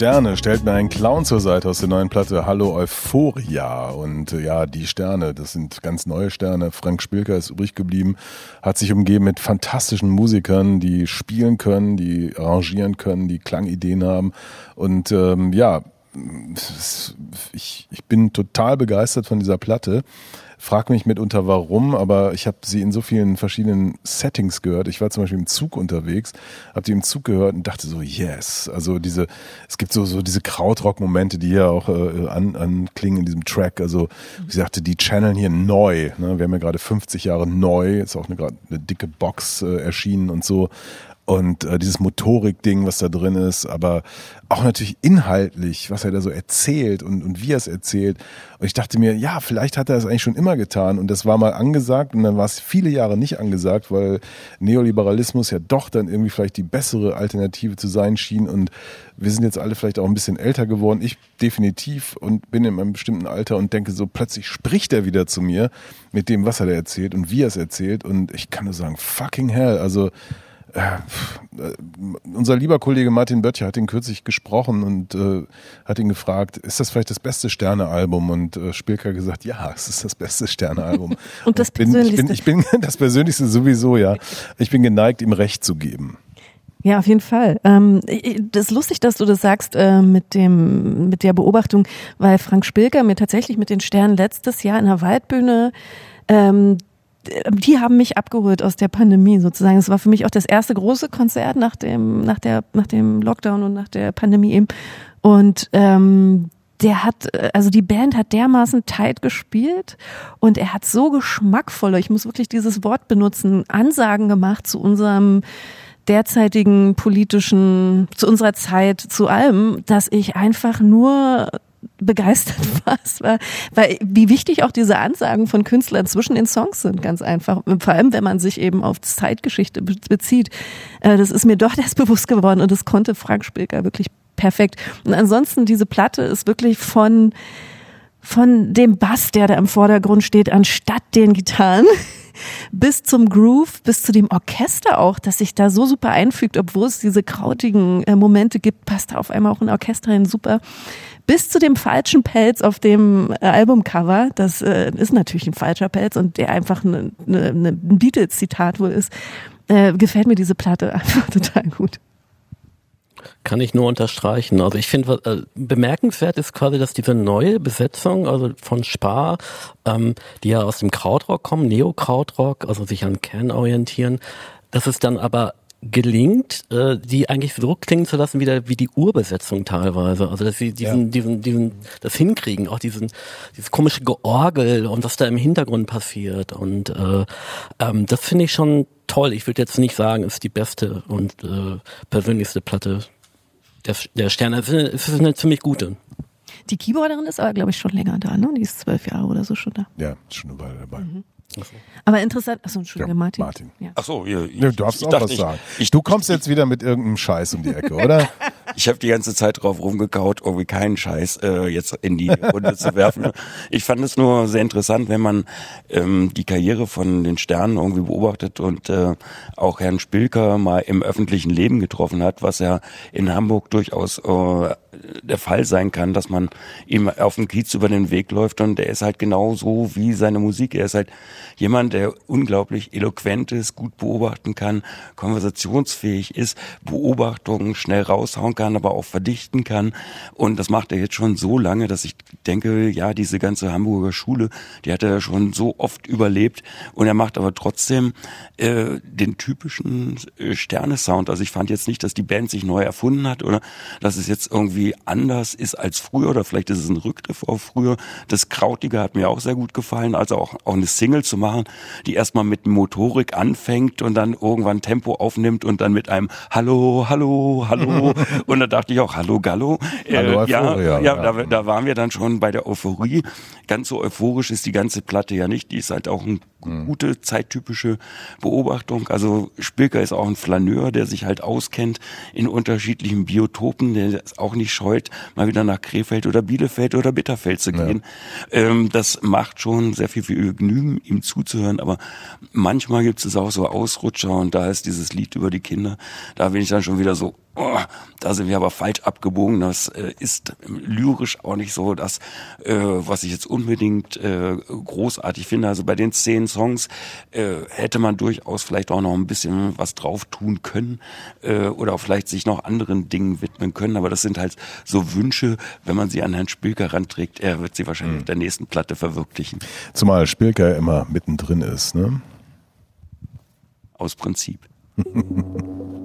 Sterne stellt mir einen Clown zur Seite aus der neuen Platte Hallo Euphoria. Und äh, ja, die Sterne, das sind ganz neue Sterne. Frank Spilker ist übrig geblieben, hat sich umgeben mit fantastischen Musikern, die spielen können, die arrangieren können, die Klangideen haben. Und ähm, ja, ich, ich bin total begeistert von dieser Platte. Frag mich mitunter warum, aber ich habe sie in so vielen verschiedenen Settings gehört. Ich war zum Beispiel im Zug unterwegs, habe die im Zug gehört und dachte so, yes. Also diese, es gibt so, so diese Krautrock-Momente, die hier auch äh, an, anklingen in diesem Track. Also wie sagte, die channeln hier neu. Ne? Wir haben ja gerade 50 Jahre neu, ist auch eine, gerade eine dicke Box äh, erschienen und so und äh, dieses Motorik-Ding, was da drin ist, aber auch natürlich inhaltlich, was er da so erzählt und, und wie er es erzählt. Und ich dachte mir, ja, vielleicht hat er es eigentlich schon immer getan und das war mal angesagt und dann war es viele Jahre nicht angesagt, weil Neoliberalismus ja doch dann irgendwie vielleicht die bessere Alternative zu sein schien und wir sind jetzt alle vielleicht auch ein bisschen älter geworden, ich definitiv und bin in einem bestimmten Alter und denke so, plötzlich spricht er wieder zu mir mit dem, was er da erzählt und wie er es erzählt und ich kann nur sagen, fucking hell, also äh, äh, unser lieber Kollege Martin Böttcher hat ihn kürzlich gesprochen und äh, hat ihn gefragt, ist das vielleicht das beste Sternealbum? Und äh, Spilker hat gesagt, ja, es ist das beste Sternealbum. Und das bin, ich bin, Persönlichste. ich bin das Persönlichste sowieso, ja. Ich bin geneigt, ihm Recht zu geben. Ja, auf jeden Fall. Ähm, das ist lustig, dass du das sagst äh, mit dem mit der Beobachtung, weil Frank Spilker mir tatsächlich mit den Sternen letztes Jahr in der Waldbühne ähm, die haben mich abgeholt aus der Pandemie sozusagen. Es war für mich auch das erste große Konzert nach dem nach der nach dem Lockdown und nach der Pandemie eben. Und ähm, der hat, äh, also die Band hat dermaßen tight gespielt und er hat so geschmackvolle, ich muss wirklich dieses Wort benutzen, Ansagen gemacht zu unserem derzeitigen politischen, zu unserer Zeit, zu allem, dass ich einfach nur begeistert war. Es war, weil wie wichtig auch diese Ansagen von Künstlern zwischen den Songs sind, ganz einfach. Vor allem, wenn man sich eben auf Zeitgeschichte be- bezieht. Äh, Das ist mir doch erst bewusst geworden und das konnte Frank Spilker wirklich perfekt. Und ansonsten, diese Platte ist wirklich von, von dem Bass, der da im Vordergrund steht, anstatt den Gitarren, bis zum Groove, bis zu dem Orchester auch, das sich da so super einfügt, obwohl es diese krautigen äh, Momente gibt, passt da auf einmal auch ein Orchester hin super. Bis zu dem falschen Pelz auf dem äh, Albumcover, das äh, ist natürlich ein falscher Pelz und der einfach eine, eine, eine, ein Beatles-Zitat wohl ist, äh, gefällt mir diese Platte einfach total gut. Kann ich nur unterstreichen. Also ich finde, äh, bemerkenswert ist quasi, dass diese neue Besetzung, also von Spar, ähm, die ja aus dem Krautrock kommen, Neo-Krautrock, also sich an Kern orientieren, dass es dann aber gelingt, äh, die eigentlich so klingen zu lassen, wieder wie die Urbesetzung teilweise. Also dass sie diesen, diesen, diesen, das hinkriegen, auch diesen, dieses komische Georgel und was da im Hintergrund passiert. Und äh, ähm, das finde ich schon toll. Ich würde jetzt nicht sagen, es ist die beste und äh, persönlichste Platte der, der Sterne. Es ist- Es ist eine ziemlich gute. Die Keyboarderin ist aber, glaube ich, schon länger da, ne? Die ist zwölf Jahre oder so schon da. Ja, ist schon eine Weile dabei. Aber interessant, achso, Entschuldigung, Ja, Martin. Martin. Ja. Ach so, ihr, Ja, du darfst ich auch dachte, was ich- sagen. Ich, du kommst jetzt wieder mit irgendeinem Scheiß um die Ecke, oder? ich habe die ganze Zeit drauf rumgekaut, irgendwie keinen Scheiß äh, jetzt in die Runde zu werfen. Ich fand es nur sehr interessant, wenn man ähm, die Karriere von den Sternen irgendwie beobachtet und äh, auch Herrn Spilker mal im öffentlichen Leben getroffen hat, was ja in Hamburg durchaus äh, der Fall sein kann, dass man ihm auf dem Kiez über den Weg läuft und er ist halt genau so wie seine Musik. Er ist halt jemand, der unglaublich eloquent ist, gut beobachten kann, konversationsfähig ist, Beobachtungen schnell raushauen kann, aber auch verdichten kann. Und das macht er jetzt schon so lange, dass ich denke, ja, diese ganze Hamburger Schule, die hat er schon so oft überlebt. Und er macht aber trotzdem äh, den typischen äh, Sternesound. Also ich fand jetzt nicht, dass die Band sich neu erfunden hat oder dass es jetzt irgendwie anders ist als früher oder vielleicht ist es ein Rückgriff auf früher. Das Krautige hat mir auch sehr gut gefallen, also auch, auch eine Single zu machen, die erstmal mit Motorik anfängt und dann irgendwann Tempo aufnimmt und dann mit einem Hallo, Hallo, Hallo. und da dachte ich auch, Hallo Gallo. Äh, Hallo, ja, Euphoria, ja, ja. Da, da waren wir dann schon bei der Euphorie. Ganz so euphorisch ist die ganze Platte ja nicht. Die ist halt auch eine gute zeittypische Beobachtung. Also Spilker ist auch ein Flaneur, der sich halt auskennt in unterschiedlichen Biotopen, der es auch nicht scheut, mal wieder nach Krefeld oder Bielefeld oder Bitterfeld zu gehen. Ähm, das macht schon sehr viel Vergnügen, ihm zuzuhören, aber manchmal gibt es auch so Ausrutscher und da ist dieses Lied über die Kinder, da bin ich dann schon wieder so, oh, da sind wir aber falsch abgebogen. Das äh, ist lyrisch auch nicht so das, äh, was ich jetzt unbedingt äh, großartig finde. Also bei den zehn Songs äh, hätte man durchaus vielleicht auch noch ein bisschen was drauf tun können äh, oder vielleicht sich noch anderen Dingen widmen können. Aber das sind halt so Wünsche, wenn man sie an Herrn Spilker ranträgt, er wird sie wahrscheinlich auf der nächsten Platte verwirklichen. Zumal Spilker immer mittendrin ist, ne? Aus Prinzip.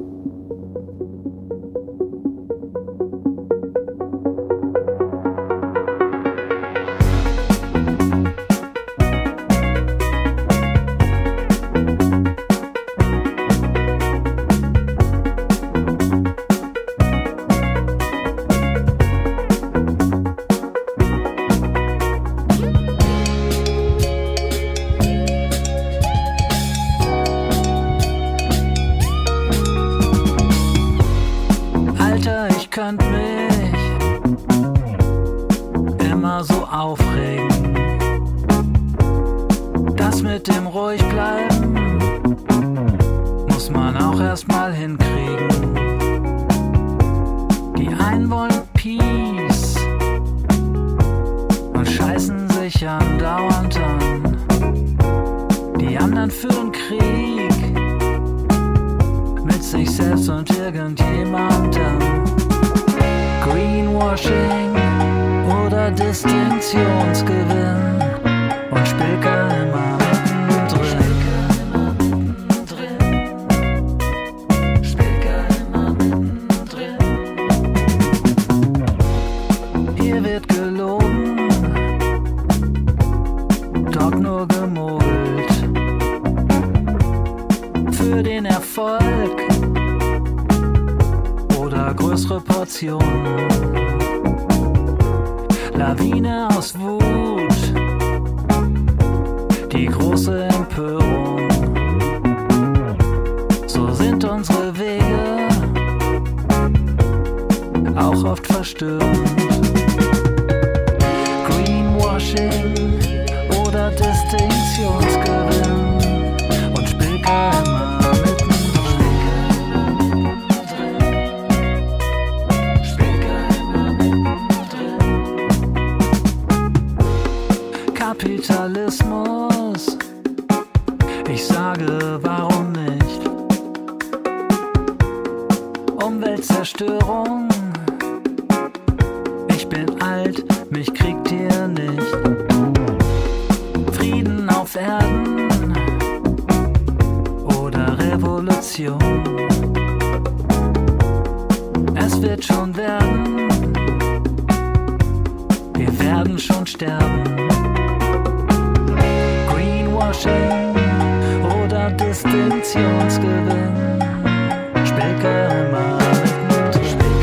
Spilker immer mittendrin.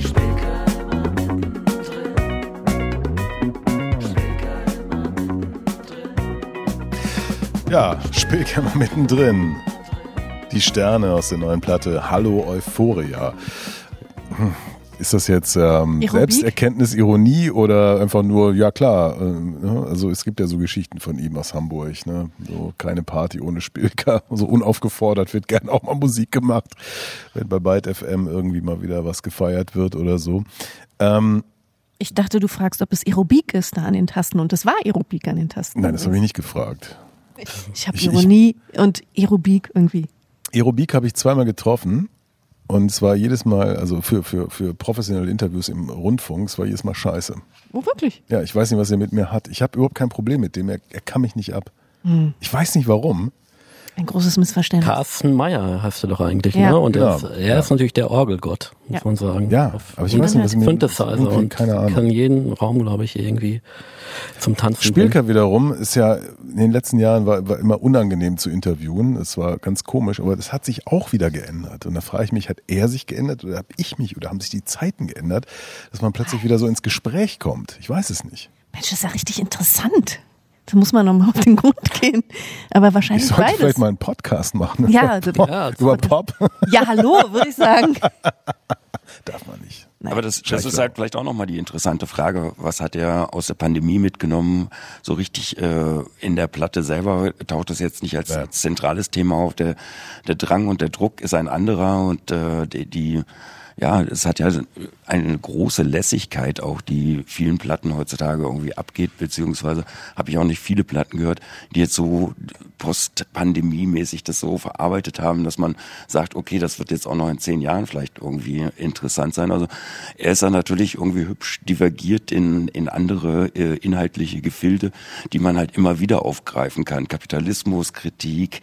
Spilker immer mittendrin. Ja, Spielkammer mittendrin. Die Sterne aus der neuen Platte Hallo Euphoria. Ist das jetzt ähm? Selbsterkenntnis, Ironie oder einfach nur, ja klar, äh, ne? also es gibt ja so Geschichten von ihm aus Hamburg, ne? so keine Party ohne Spilker, so unaufgefordert wird gern auch mal Musik gemacht, wenn bei Byte FM irgendwie mal wieder was gefeiert wird oder so. Ähm, Ich dachte, du fragst, ob es Aerobik ist da an den Tasten und es war Aerobik an den Tasten. nein, das habe ich nicht gefragt. Ich habe Ich- ich- Ironie und Aerobik irgendwie. Aerobik habe ich zweimal getroffen und es war jedes Mal, also für, für, für professionelle Interviews im Rundfunk, es war jedes Mal scheiße. Oh, wirklich? Ja, ich weiß nicht, was er mit mir hat. Ich habe überhaupt kein Problem mit dem, er, er kann mich nicht ab. Hm. Ich weiß nicht warum. Ein großes Missverständnis. Carsten Meyer hast du doch eigentlich, Ja. ne? Und er, Genau. ist, er ist natürlich der Orgelgott, muss Ja. man sagen. Ja, aber ich und weiß nicht, was Synthesizer und keine Ahnung. kann jeden Raum, glaube ich, irgendwie zum Tanzen Spielker wiederum ist ja in den letzten Jahren war, war immer unangenehm zu interviewen. Es war ganz komisch, aber das hat sich auch wieder geändert. Und da frage ich mich, hat er sich geändert oder habe ich mich oder haben sich die Zeiten geändert, dass man plötzlich wieder so ins Gespräch kommt? Ich weiß es nicht. Mensch, das ist ja richtig interessant. Da muss man nochmal auf den Grund gehen. Aber Ich wahrscheinlich sollte beides. vielleicht mal einen Podcast machen. Ja, über das- Pop. Ja, über Pop. Ja, hallo, würde ich sagen. Darf man nicht. Nein. Aber das, das ist halt vielleicht auch nochmal die interessante Frage. Was hat er aus der Pandemie mitgenommen? So richtig äh, in der Platte selber taucht das jetzt nicht als, Ja. als zentrales Thema auf. Der, der Drang und der Druck ist ein anderer und äh, die, die ja, es hat ja eine große Lässigkeit auch, die vielen Platten heutzutage irgendwie abgeht, beziehungsweise habe ich auch nicht viele Platten gehört, die jetzt so post-pandemie-mäßig das so verarbeitet haben, dass man sagt, okay, das wird jetzt auch noch in zehn Jahren vielleicht irgendwie interessant sein. Also er ist dann natürlich irgendwie hübsch divergiert in, in andere äh, inhaltliche Gefilde, die man halt immer wieder aufgreifen kann. Kapitalismus, Kritik,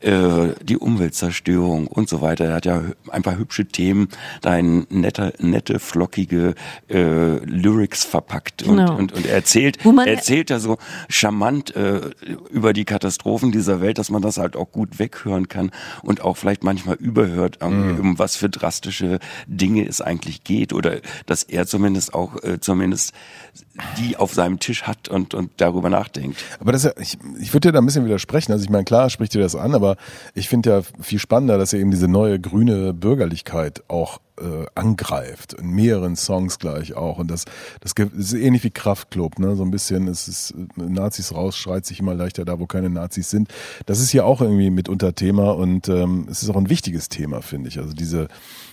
äh, die Umweltzerstörung und so weiter. Er hat ja ein paar hübsche Themen, da in nette, nette, flockige äh, Lyrics verpackt und, Genau. und, und er erzählt, er erzählt ja so charmant äh, über die Katastrophen dieser Welt, dass man das halt auch gut weghören kann und auch vielleicht manchmal überhört, ähm, um was für drastische Dinge es eigentlich geht oder dass er zumindest auch äh, zumindest die auf seinem Tisch hat und, und darüber nachdenkt. Aber das ist ja, ich, ich würde dir da ein bisschen widersprechen. Also ich meine, klar spricht dir das an, aber ich finde ja viel spannender, dass er eben diese neue grüne Bürgerlichkeit auch äh, angreift. In mehreren Songs gleich auch. Und das, das, das ist ähnlich wie Kraftklub, ne? So ein bisschen, es ist Nazis raus, schreit sich immer leichter da, wo keine Nazis sind. Das ist hier auch irgendwie mitunter Thema und ähm, es ist auch ein wichtiges Thema, finde ich. Also diese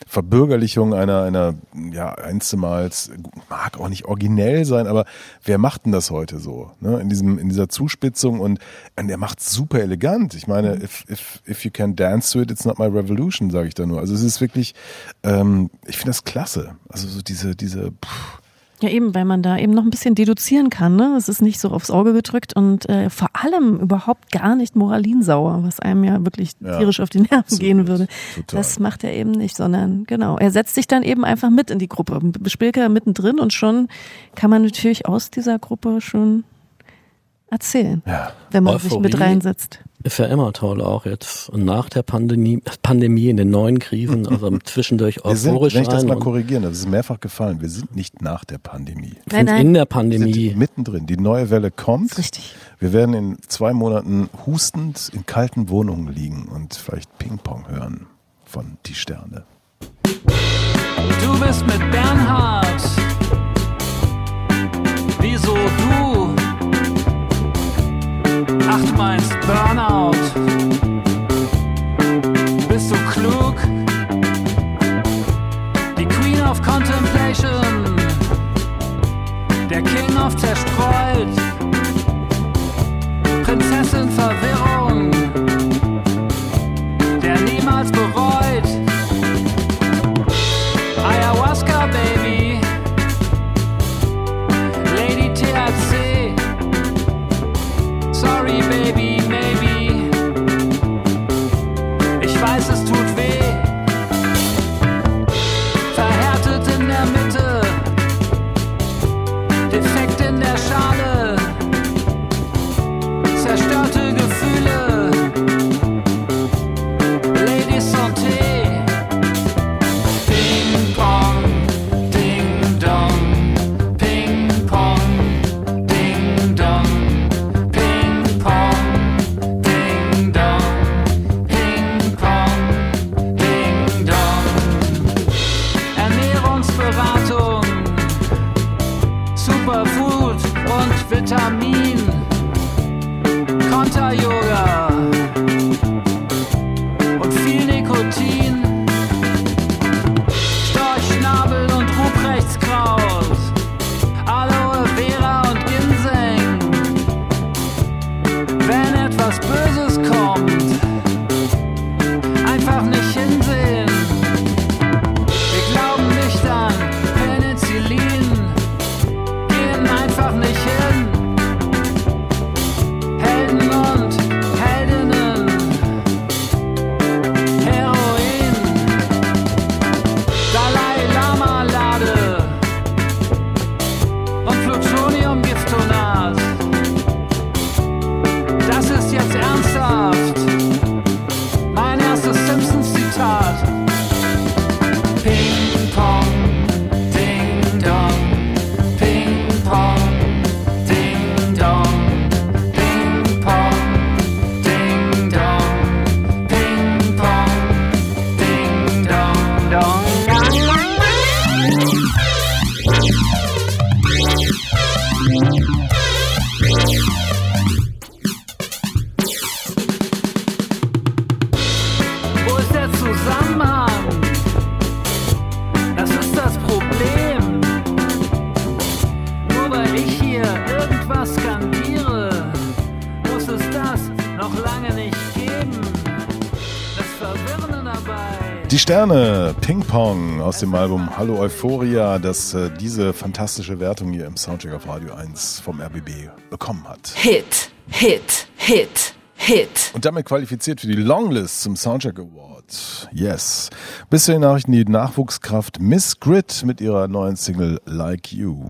Verbürgerlichung einer, einer, ja, einstmals, mag auch nicht originell sein, aber wer macht denn das heute so? Ne? In diesem, in dieser Zuspitzung und, und er macht super elegant. Ich meine, if, if, if you can dance to it, it's not my revolution, sage ich da nur. Also es ist wirklich, ähm, ich finde das klasse. Also so diese, diese, pff, Ja, eben, weil man da eben noch ein bisschen deduzieren kann. Ne? Es ist nicht so aufs Auge gedrückt und äh, vor allem überhaupt gar nicht moralinsauer, was einem ja wirklich Ja, tierisch auf die Nerven absolut, gehen würde. total. Das macht er eben nicht, sondern genau, er setzt sich dann eben einfach mit in die Gruppe. Spilker mittendrin und schon kann man natürlich aus dieser Gruppe schon erzählen, ja. wenn man sich mit Euphorie. reinsetzt. Ist ja immer toll, auch jetzt nach der Pandemie, Pandemie in den neuen Krisen, also zwischendurch Wir sind, euphorisch wenn ich das mal korrigieren, das ist mehrfach gefallen, wir sind nicht nach der Pandemie. wir Nein, sind nein. in der Wir Pandemie. sind mittendrin. Die neue Welle kommt. Richtig. Wir werden in zwei Monaten hustend in kalten Wohnungen liegen und vielleicht Ping-Pong hören von Die Sterne. Du bist mit Bernhard. Wieso du? Meinst Burnout. Bist du klug? Die Queen of Contemplation. Der King of Zerstreut. Die Sterne, Ping Pong aus dem Album Hallo Euphoria, das äh, diese fantastische Wertung hier im Soundcheck auf Radio 1 vom RBB bekommen hat. Hit, Hit, Hit, Hit. Und damit qualifiziert für die Longlist zum Soundcheck Award. Yes. Bis zu den Nachrichten die Nachwuchskraft Miss Grit mit ihrer neuen Single Like You.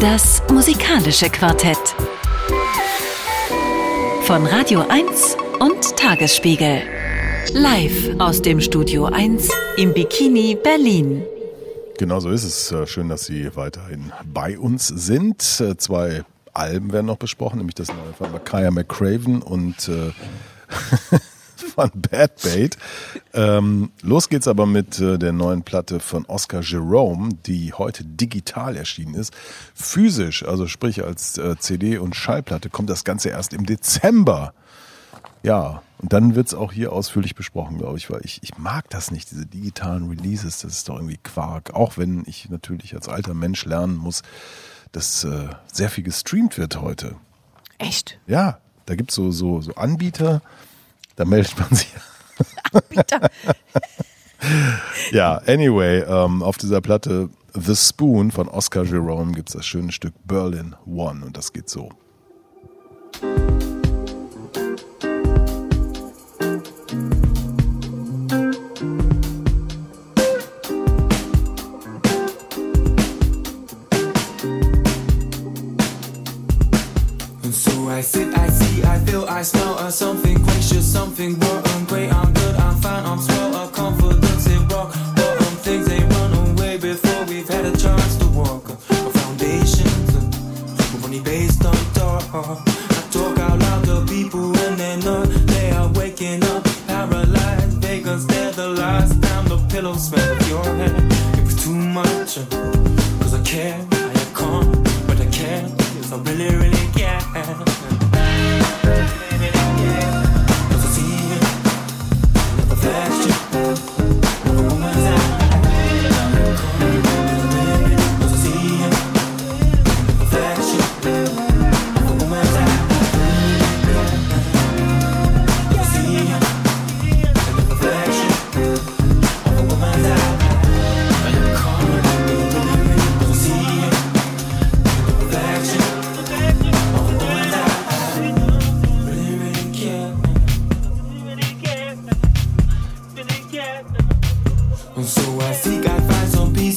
Das musikalische Quartett. Von Radio 1 und Tagesspiegel. Live aus dem Studio 1 im Bikini Berlin. Genau so ist es. Äh, Schön, dass Sie weiterhin bei uns sind. Äh, Zwei Alben werden noch besprochen, nämlich das neue von Makaya McCraven und äh, von Bad Bait. Ähm, los geht's aber mit äh, der neuen Platte von Oscar Jerome, die heute digital erschienen ist. Physisch, also sprich als äh, CD und Schallplatte, kommt das Ganze erst im Dezember. Ja, und dann wird's auch hier ausführlich besprochen, glaube ich, weil ich, ich mag das nicht, diese digitalen Releases, das ist doch irgendwie Quark. Auch wenn ich natürlich als alter Mensch lernen muss, dass äh, sehr viel gestreamt wird heute. Echt? Ja, da gibt's so, so, so Anbieter, da meldet man sich. Anbieter. ja, anyway, ähm, auf dieser Platte The Spoon von Oscar Jerome gibt's das schöne Stück Berlin One und das geht so. And so I sit, I see, I feel, I smell uh, something something wrong. I'm great, I'm good, I'm fine, I'm I'm confident it rock. But um, things they run away before we've had a chance to walk. Our foundations are only based on talk. I talk out loud to people when they know. They are waking up paralyzed. They can stare the last time the pillow smell of your head. It was too much. Uh, Cause I care, I can't, but I care. Cause I really, really care.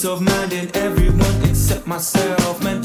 Peace of mind in everyone except myself. Mental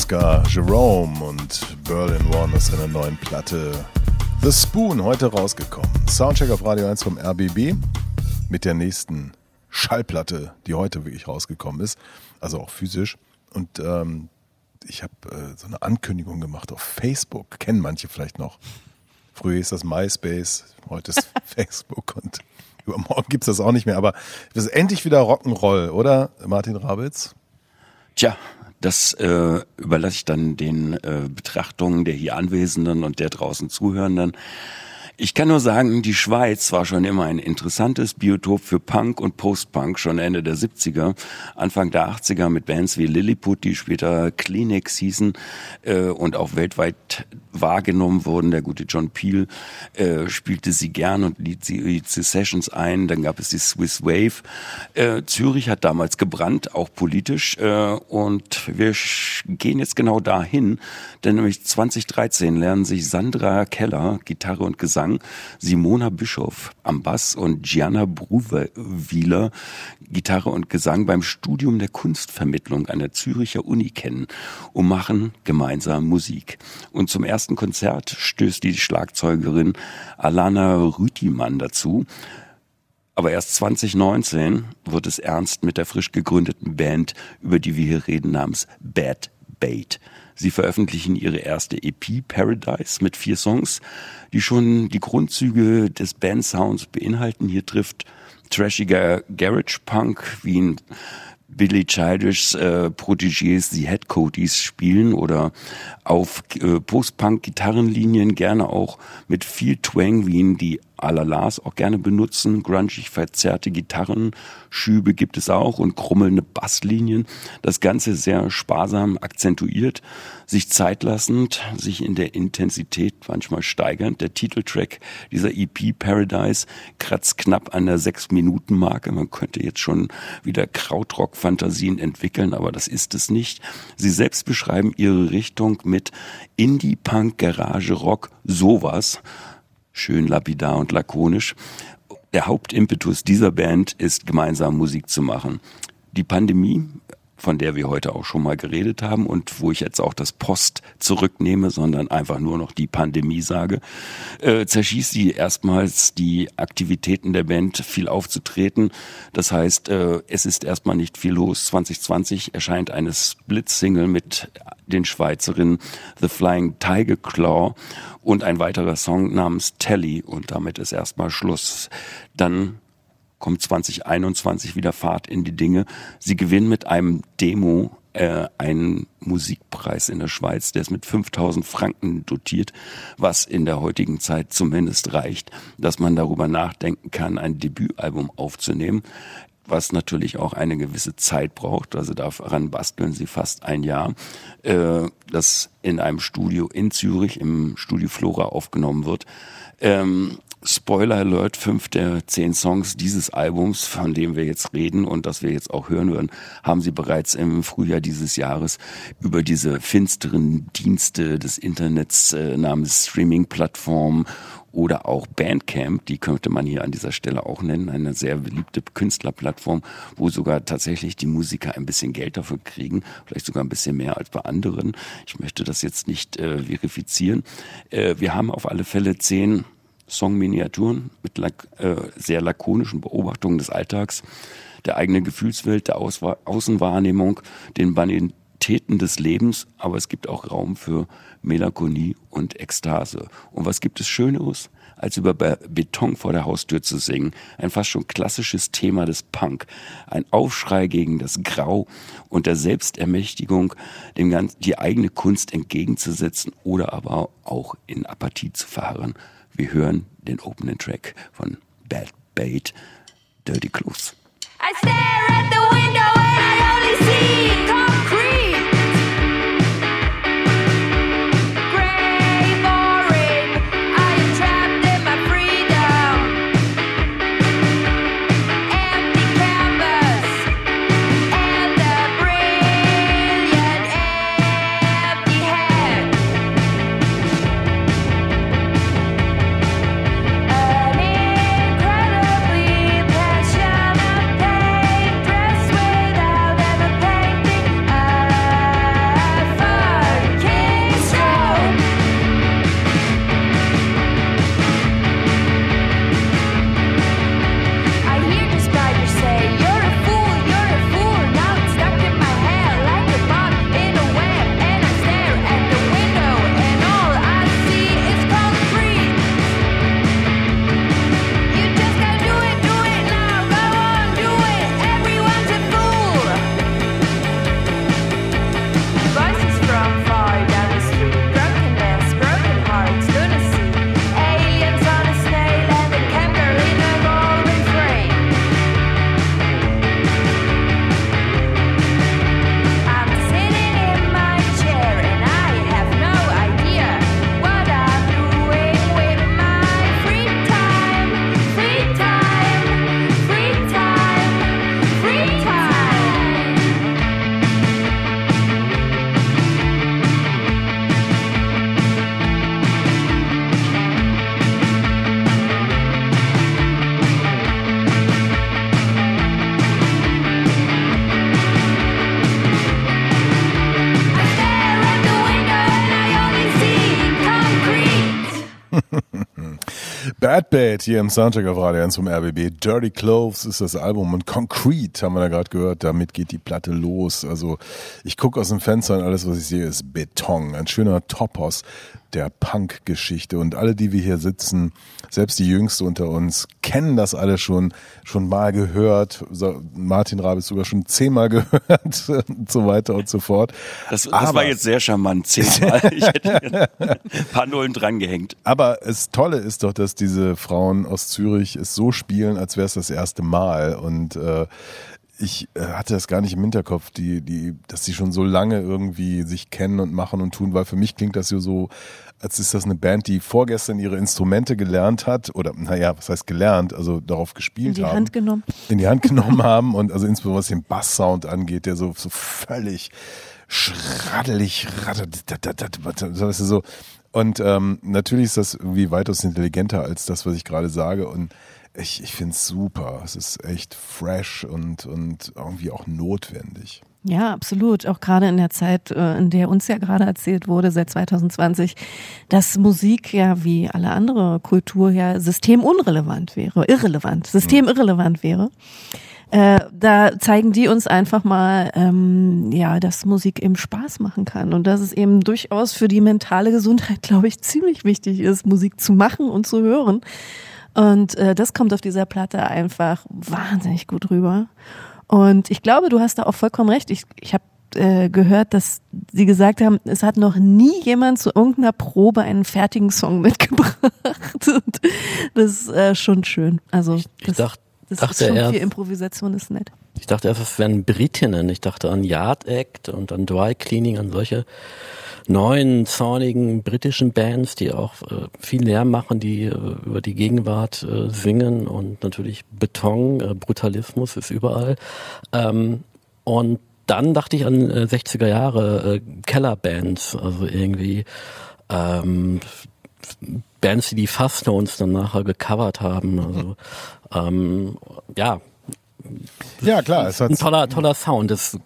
Oscar Jerome und Berlin One aus seiner neuen Platte The Spoon heute rausgekommen. Soundcheck auf Radio 1 vom RBB mit der nächsten Schallplatte, die heute wirklich rausgekommen ist, also auch physisch. Und ähm, ich habe äh, so eine Ankündigung gemacht auf Facebook, kennen manche vielleicht noch. Früher ist das MySpace, heute ist Facebook und übermorgen gibt es das auch nicht mehr. Aber das ist endlich wieder Rock'n'Roll, oder Martin Rabitz? Tja, das äh, überlasse ich dann den äh, Betrachtungen der hier Anwesenden und der draußen Zuhörenden. Ich kann nur sagen, die Schweiz war schon immer ein interessantes Biotop für Punk und Post-Punk, schon Ende der 70er, Anfang der 80er mit Bands wie Lilliput, die später Kleenex hießen äh, und auch weltweit wahrgenommen wurden. Der gute John Peel äh, spielte sie gern und liet sie die Sessions ein. Dann gab es die Swiss Wave. Äh, Zürich hat damals gebrannt, auch politisch. Äh, und wir gehen jetzt genau dahin, denn nämlich 2013 lernen sich Sandra Keller, Gitarre und Gesang, Simona Bischoff am Bass und Gianna Bruwieler, Gitarre und Gesang beim Studium der Kunstvermittlung an der Züricher Uni kennen und machen gemeinsam Musik. Und zum ersten Konzert stößt die Schlagzeugerin Alana Rütimann dazu. Aber erst 2019 wird es ernst mit der frisch gegründeten Band, über die wir hier reden, namens Bad Bait. Sie veröffentlichen ihre erste EP Paradise mit vier Songs, die schon die Grundzüge des Bandsounds beinhalten. Hier trifft trashiger Garage Punk wie ein Billy Childish äh, Protégés die Headcoaties spielen oder auf äh, Post-Punk-Gitarrenlinien gerne auch mit viel Twang, wie ihn die Alalas auch gerne benutzen. Grungig verzerrte Gitarrenschübe gibt es auch und krummelnde Basslinien. Das Ganze sehr sparsam akzentuiert, sich zeitlassend, sich in der Intensität manchmal steigernd. Der Titeltrack dieser EP Paradise kratzt knapp an der 6-Minuten-Marke. Man könnte jetzt schon wieder Krautrock-Fantasien entwickeln, aber das ist es nicht. Sie selbst beschreiben ihre Richtung mit Indie-Punk, Garage-Rock, sowas schön lapidar und lakonisch. Der Hauptimpetus dieser Band ist, gemeinsam Musik zu machen. Die Pandemie, von der wir heute auch schon mal geredet haben und wo ich jetzt auch das Post zurücknehme, sondern einfach nur noch die Pandemie sage, äh, zerschießt sie erstmals die Aktivitäten der Band, viel aufzutreten. Das heißt, äh, es ist erstmal nicht viel los. 2020 erscheint eine Split-Single mit den Schweizerinnen The Flying Tiger Claw und ein weiterer Song namens Telly und damit ist erstmal Schluss. Dann kommt 2021 wieder Fahrt in die Dinge. Sie gewinnen mit einem Demo äh, einen Musikpreis in der Schweiz, der ist mit 5000 Franken dotiert, was in der heutigen Zeit zumindest reicht, dass man darüber nachdenken kann, ein Debütalbum aufzunehmen was natürlich auch eine gewisse Zeit braucht. Also daran basteln sie fast ein Jahr, äh, das in einem Studio in Zürich, im Studio Flora aufgenommen wird. Ähm, Spoiler Alert, fünf der zehn Songs dieses Albums, von dem wir jetzt reden und das wir jetzt auch hören werden, haben sie bereits im Frühjahr dieses Jahres über diese finsteren Dienste des Internets äh, namens Streaming-Plattformen oder auch Bandcamp, die könnte man hier an dieser Stelle auch nennen, eine sehr beliebte Künstlerplattform, wo sogar tatsächlich die Musiker ein bisschen Geld dafür kriegen, vielleicht sogar ein bisschen mehr als bei anderen. Ich möchte das jetzt nicht äh, verifizieren. Äh, wir haben auf alle Fälle zehn Songminiaturen mit lak äh, sehr lakonischen Beobachtungen des Alltags, der eigenen Gefühlswelt, der Auswa Außenwahrnehmung, den Banalitäten des Lebens, aber es gibt auch Raum für Melancholie und Ekstase. Und was gibt es Schöneres, als über Be Beton vor der Haustür zu singen? Ein fast schon klassisches Thema des Punk. Ein Aufschrei gegen das Grau und der Selbstermächtigung, dem ganz, die eigene Kunst entgegenzusetzen oder aber auch in Apathie zu verharren. Wir hören den Opening Track von Bad Bait, Dirty Clothes. I stare at the window Bad hier im Soundcheck auf Radio 1 vom RBB. Dirty Clothes ist das Album und Concrete haben wir da gerade gehört. Damit geht die Platte los. Also ich gucke aus dem Fenster und alles, was ich sehe, ist Beton. Ein schöner Topos der Punk-Geschichte. Und alle, die wir hier sitzen, selbst die Jüngste unter uns, kennen das alle schon, schon mal gehört. Martin Rabe ist sogar schon zehnmal gehört und so weiter und so fort. Das, das Aber- war jetzt sehr charmant, zehnmal. Ich hätte ein paar Nullen dran gehängt. Aber das Tolle ist doch, dass diese Frauen aus Zürich es so spielen, als wäre es das erste Mal. Und äh, ich äh, hatte das gar nicht im Hinterkopf, die, die, dass sie schon so lange irgendwie sich kennen und machen und tun, weil für mich klingt das ja so, als ist das eine Band, die vorgestern ihre Instrumente gelernt hat oder naja, was heißt gelernt, also darauf In gespielt die haben Hand genommen. in die Hand genommen haben und also insbesondere was den Basssound angeht, der so, so völlig schraddelig, weißt du, so. Und ähm, natürlich ist das irgendwie weitaus intelligenter als das, was ich gerade sage und ich, ich finde es super. Es ist echt fresh und, und irgendwie auch notwendig. Ja, absolut. Auch gerade in der Zeit, äh, in der uns ja gerade erzählt wurde, seit 2020, dass Musik ja wie alle andere Kultur ja systemunrelevant wäre, irrelevant, systemirrelevant wäre. Äh, da zeigen die uns einfach mal, ähm, ja, dass Musik eben Spaß machen kann und dass es eben durchaus für die mentale Gesundheit, glaube ich, ziemlich wichtig ist, Musik zu machen und zu hören. Und äh, das kommt auf dieser Platte einfach wahnsinnig gut rüber. Und ich glaube, du hast da auch vollkommen recht. Ich, ich habe äh, gehört, dass sie gesagt haben, es hat noch nie jemand zu irgendeiner Probe einen fertigen Song mitgebracht. Und das ist äh, schon schön. Also Ich das, dachte, das ist dachte schon erst, viel Improvisation, ist nett. ich dachte erst, es wären Britinnen. Ich dachte an Yard Act und an Dry Cleaning, an solche neuen, zornigen britischen Bands, die auch äh, viel Lärm machen, die äh, über die Gegenwart äh, singen und natürlich Beton, äh, Brutalismus ist überall. Ähm, und dann dachte ich an äh, 60er Jahre äh, Kellerbands, also irgendwie ähm, Bands, die die Faststones dann nachher gecovert haben. Also ähm, ja, Ja, klar, es hat ein toller, toller Sound, das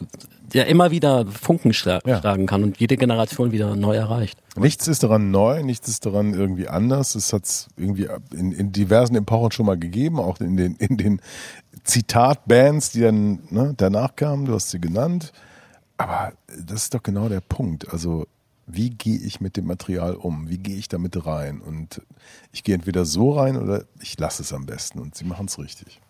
der immer wieder Funken schla Ja. schlagen kann und jede Generation wieder neu erreicht. Nichts ist daran neu, nichts ist daran irgendwie anders. Es hat es irgendwie in, in diversen Epochen schon mal gegeben, auch in den, in den Zitatbands, die dann ne, danach kamen, du hast sie genannt. Aber das ist doch genau der Punkt. Also, wie gehe ich mit dem Material um? Wie gehe ich damit rein? Und ich gehe entweder so rein oder ich lasse es am besten. Und sie machen es richtig.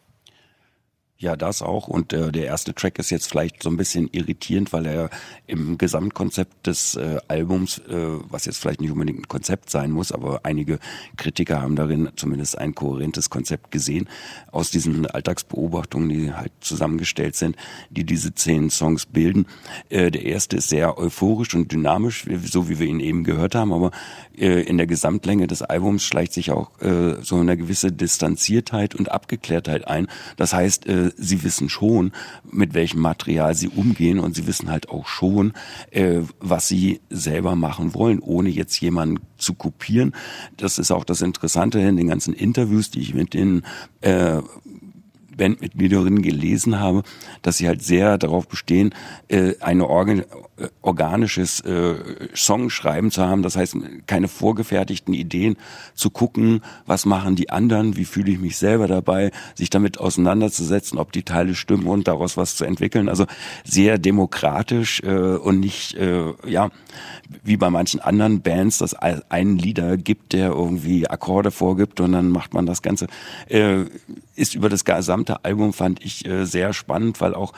Ja, das auch. Und äh, der erste Track ist jetzt vielleicht so ein bisschen irritierend, weil er im Gesamtkonzept des äh, Albums, äh, was jetzt vielleicht nicht unbedingt ein Konzept sein muss, aber einige Kritiker haben darin zumindest ein kohärentes Konzept gesehen, aus diesen Alltagsbeobachtungen, die halt zusammengestellt sind, die diese zehn Songs bilden. Äh, der erste ist sehr euphorisch und dynamisch, so wie wir ihn eben gehört haben, aber äh, in der Gesamtlänge des Albums schleicht sich auch äh, so eine gewisse Distanziertheit und Abgeklärtheit ein. Das heißt, äh, sie wissen schon, mit welchem Material sie umgehen und sie wissen halt auch schon, äh, was sie selber machen wollen, ohne jetzt jemanden zu kopieren. Das ist auch das Interessante in den ganzen Interviews, die ich mit den äh, Bandmitgliederinnen gelesen habe, dass sie halt sehr darauf bestehen, äh, eine organ äh, organisches äh, Songschreiben zu haben. Das heißt, keine vorgefertigten Ideen zu gucken, was machen die anderen, wie fühle ich mich selber dabei, sich damit auseinanderzusetzen, ob die Teile stimmen und daraus was zu entwickeln. Also sehr demokratisch äh, und nicht, äh, ja, wie bei manchen anderen Bands, dass ein- Leader gibt, der irgendwie Akkorde vorgibt und dann macht man das Ganze. Äh, ist über das gesamte Album fand ich äh, sehr spannend, weil auch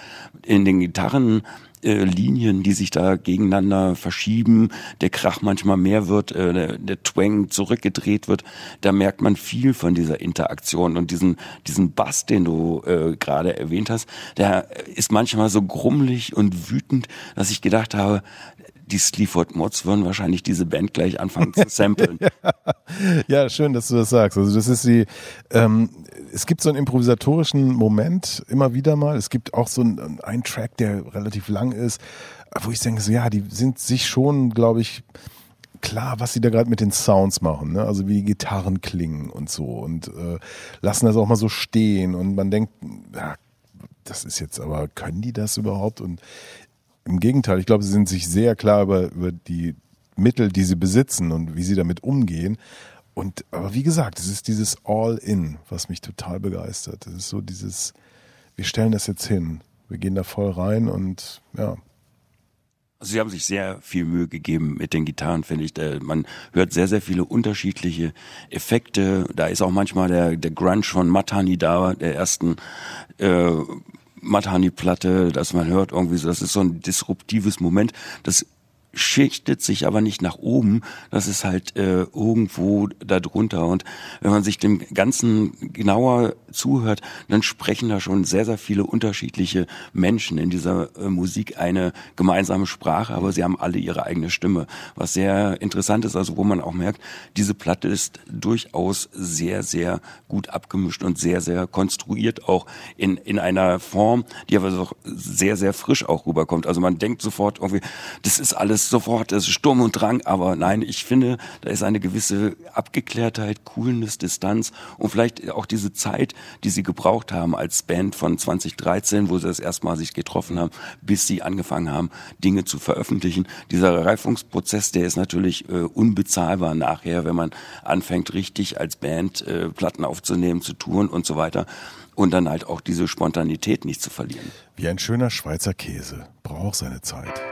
in den Gitarren äh, Linien, die sich da gegeneinander verschieben, der Krach manchmal mehr wird, äh, der, Twang zurückgedreht wird, da merkt man viel von dieser Interaktion und diesen diesen Bass, den du äh, gerade erwähnt hast, der ist manchmal so grummelig und wütend, dass ich gedacht habe, die Sleaford Mods würden wahrscheinlich diese Band gleich anfangen zu samplen. Ja, schön, dass du das sagst. Also das ist die, ähm, es gibt so einen improvisatorischen Moment immer wieder mal. Es gibt auch so einen, einen Track, der relativ lang ist, wo ich denke, so ja, die sind sich schon, glaube ich, klar, was sie da gerade mit den Sounds machen, ne? also wie die Gitarren klingen und so und äh, lassen das auch mal so stehen und man denkt, ja, das ist jetzt aber, können die das überhaupt? Und im Gegenteil, ich glaube, sie sind sich sehr klar über, über die Mittel, die sie besitzen und wie sie damit umgehen. und aber wie gesagt, es ist dieses All-In, was mich total begeistert. Es ist so dieses, wir stellen das jetzt hin, wir gehen da voll rein und ja. Also sie haben sich sehr viel Mühe gegeben mit den Gitarren, finde ich. Man hört sehr, sehr viele unterschiedliche Effekte. Da ist auch manchmal der, der Grunge von Matani da, der ersten äh, Matani-Platte, dass man hört irgendwie so, das ist so ein disruptives Moment. Das schichtet sich aber nicht nach oben, das ist halt äh, irgendwo da drunter. Und wenn man sich dem Ganzen genauer zuhört, dann sprechen da schon sehr, sehr viele unterschiedliche Menschen in dieser äh, Musik eine gemeinsame Sprache, aber sie haben alle ihre eigene Stimme. Was sehr interessant ist, also wo man auch merkt, diese Platte ist durchaus sehr, sehr gut abgemischt und sehr, sehr konstruiert, auch in, in einer Form, die aber so sehr, sehr frisch auch rüberkommt. Also man denkt sofort irgendwie, das ist alles sofort, das ist Sturm und Drang, aber nein, ich finde, da ist eine gewisse Abgeklärtheit, Coolness, Distanz und vielleicht auch diese Zeit, die sie gebraucht haben als Band von 2013, wo sie das erstmal sich getroffen haben, bis sie angefangen haben, Dinge zu veröffentlichen. Dieser Reifungsprozess, der ist natürlich äh, unbezahlbar nachher, wenn man anfängt, richtig als Band äh, Platten aufzunehmen, zu touren und so weiter. Und dann halt auch diese Spontanität nicht zu verlieren. Wie ein schöner Schweizer Käse, braucht seine Zeit.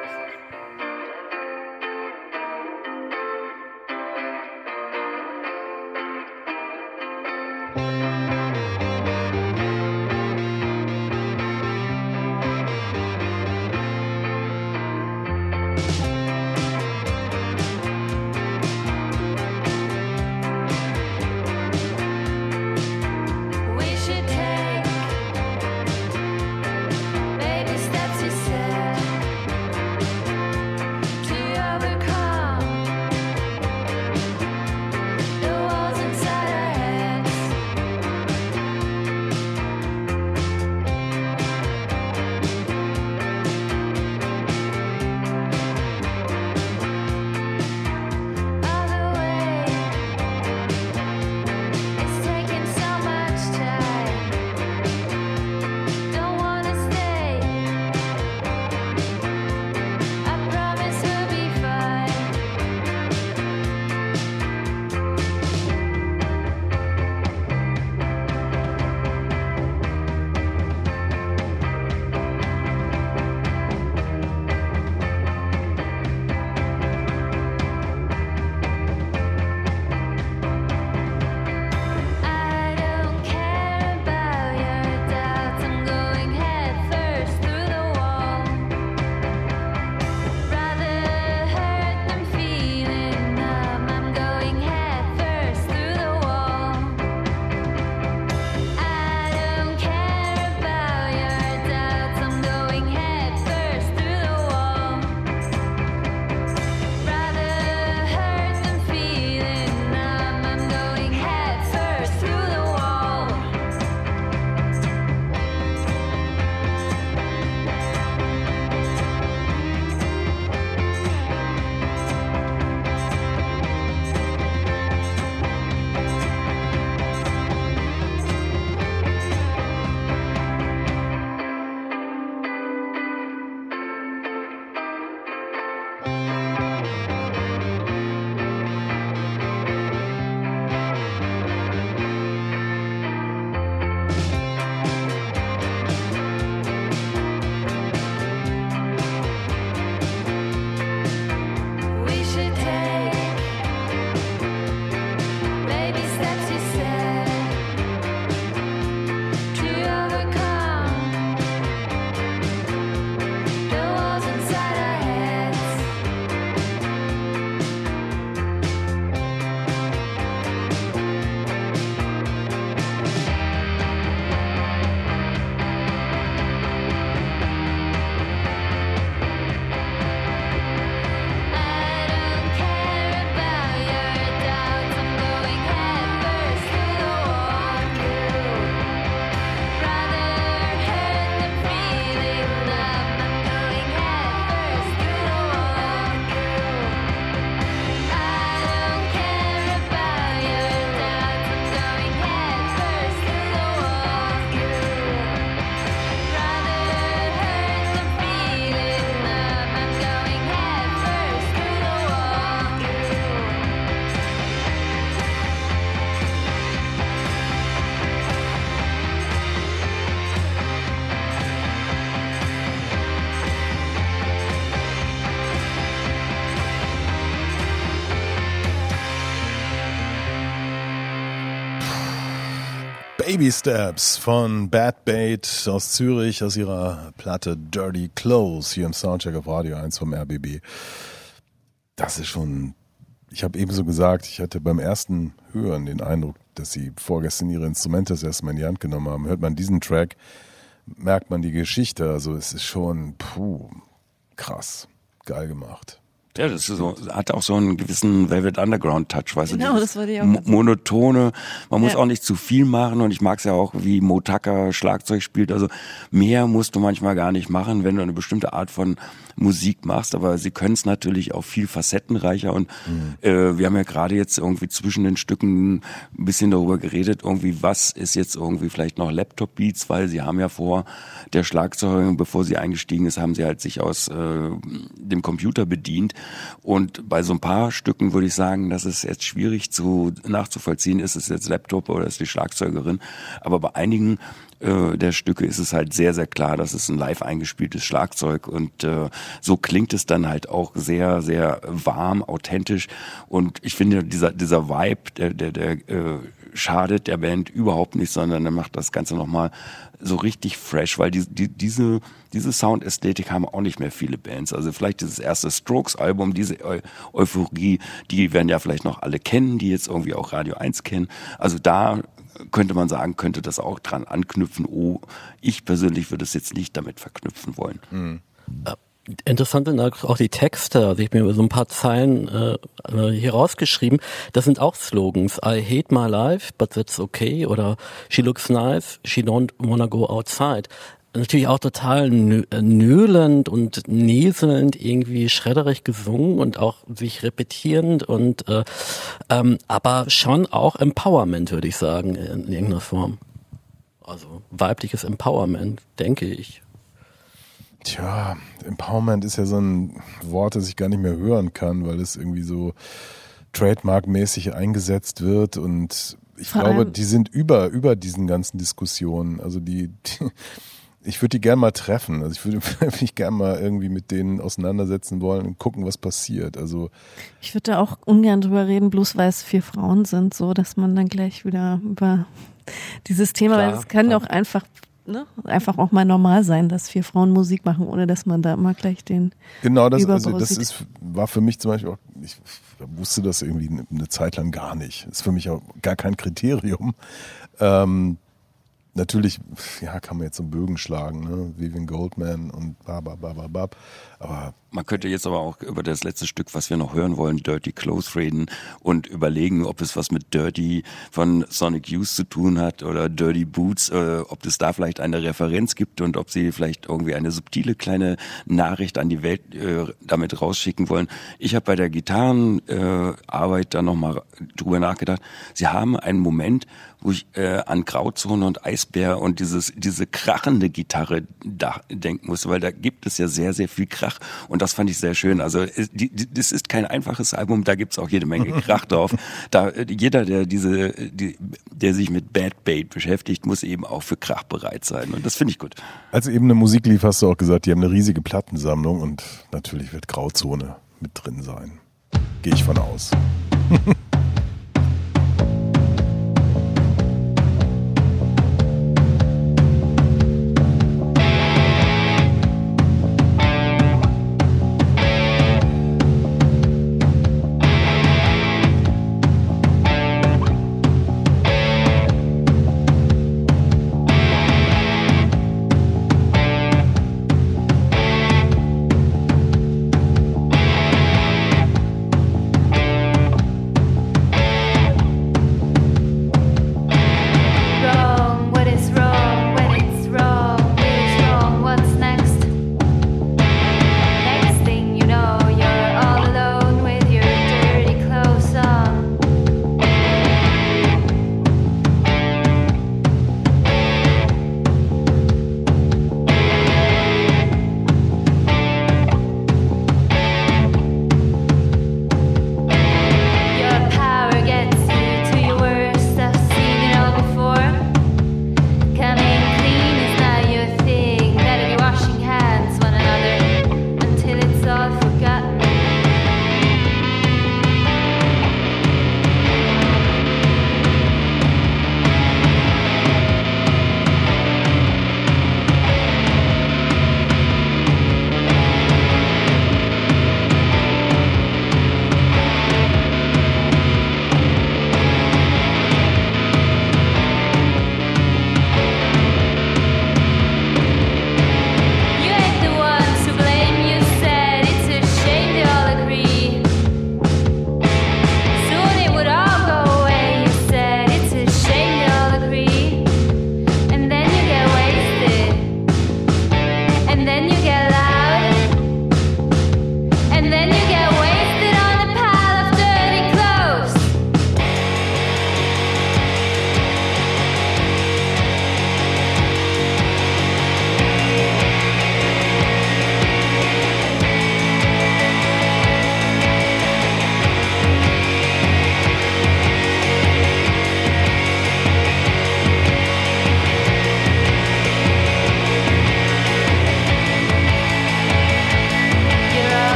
Baby Steps von Bad Bait aus Zürich, aus ihrer Platte Dirty Clothes hier im Soundcheck auf Radio 1 vom RBB. Das ist schon, ich habe ebenso gesagt, ich hatte beim ersten Hören den Eindruck, dass sie vorgestern ihre Instrumente das erste Mal in die Hand genommen haben. Hört man diesen Track, merkt man die Geschichte. Also es ist schon, puh, krass, geil gemacht. Ja, das ist so, hat auch so einen gewissen Velvet Underground Touch, weißt Genau, du? das wollte ich auch. Monotone, man muss Ja. auch nicht zu viel machen und ich mag es ja auch, wie Mo Tucker Schlagzeug spielt, also mehr musst du manchmal gar nicht machen, wenn du eine bestimmte Art von Musik machst, aber sie können es natürlich auch viel facettenreicher und äh, wir haben ja gerade jetzt irgendwie zwischen den Stücken ein bisschen darüber geredet, irgendwie was ist jetzt irgendwie vielleicht noch Laptop Beats, weil sie haben ja vor der Schlagzeugerin, bevor sie eingestiegen ist, haben sie halt sich aus äh, dem Computer bedient. Und bei so ein paar Stücken würde ich sagen, das ist jetzt schwierig zu nachzuvollziehen, ist es jetzt Laptop oder ist die Schlagzeugerin, aber bei einigen äh, der Stücke ist es halt sehr, sehr klar, dass es ein live eingespieltes Schlagzeug und äh, so klingt es dann halt auch sehr, sehr warm, authentisch. Und ich finde, dieser, dieser Vibe, der, der, der äh, schadet der Band überhaupt nicht, sondern er macht das Ganze nochmal so richtig fresh, weil die, die, diese, diese Soundästhetik haben auch nicht mehr viele Bands. Also vielleicht dieses erste Strokes-Album, diese Eu Euphorie, die werden ja vielleicht noch alle kennen, die jetzt irgendwie auch Radio 1 kennen. Also da könnte man sagen, könnte das auch dran anknüpfen. Oh, ich persönlich würde es jetzt nicht damit verknüpfen wollen. Interessant sind auch die Texte. Also ich habe mir so ein paar Zeilen äh, äh, hier rausgeschrieben. Das sind auch Slogans. I hate my life, but that's okay. Oder she looks nice, she don't wanna go outside. Natürlich auch total äh, nöhlend und näselnd irgendwie schredderig gesungen und auch sich repetierend und äh, ähm, aber schon auch Empowerment, würde ich sagen, in irgendeiner Form. Also weibliches Empowerment, denke ich. Tja, Empowerment ist ja so ein Wort, das ich gar nicht mehr hören kann, weil es irgendwie so trademarkmäßig eingesetzt wird und ich Vor glaube, die sind über, über diesen ganzen Diskussionen. Also die, die ich würde die gerne mal treffen. Also ich würde mich gerne mal irgendwie mit denen auseinandersetzen wollen und gucken, was passiert. Also Ich würde da auch ungern drüber reden, bloß weil es vier Frauen sind, so dass man dann gleich wieder über dieses Thema, weil Klar, es kann doch einfach, ne, einfach auch mal normal sein, dass vier Frauen Musik machen, ohne dass man da immer gleich den Genau, das, Überbau also das sieht. ist, war für mich zum Beispiel auch, ich wusste das irgendwie eine, eine Zeit lang gar nicht. Ist für mich auch gar kein Kriterium. Ähm, natürlich, ja, kann man jetzt so Bögen schlagen, ne? Vivian Goldman und bababababab. Aber Man könnte jetzt aber auch über das letzte Stück, was wir noch hören wollen, Dirty Clothes reden und überlegen, ob es was mit Dirty von Sonic Youth zu tun hat oder Dirty Boots, äh, ob es da vielleicht eine Referenz gibt und ob sie vielleicht irgendwie eine subtile kleine Nachricht an die Welt äh, damit rausschicken wollen. Ich habe bei der Gitarrenarbeit äh, Arbeit da nochmal drüber nachgedacht. Sie haben einen Moment, wo ich äh, an Grauzone und Eisbär und dieses diese krachende Gitarre da denken muss, weil da gibt es ja sehr sehr viel Krach und das fand ich sehr schön. Also es- die, die, das ist kein einfaches Album, da gibt's auch jede Menge Krach drauf. Da äh, jeder der diese die, der sich mit Bad Bait beschäftigt, muss eben auch für Krach bereit sein und das finde ich gut. als eben eine Musik lief, hast du auch gesagt, die haben eine riesige Plattensammlung und natürlich wird Grauzone mit drin sein. Gehe ich von aus.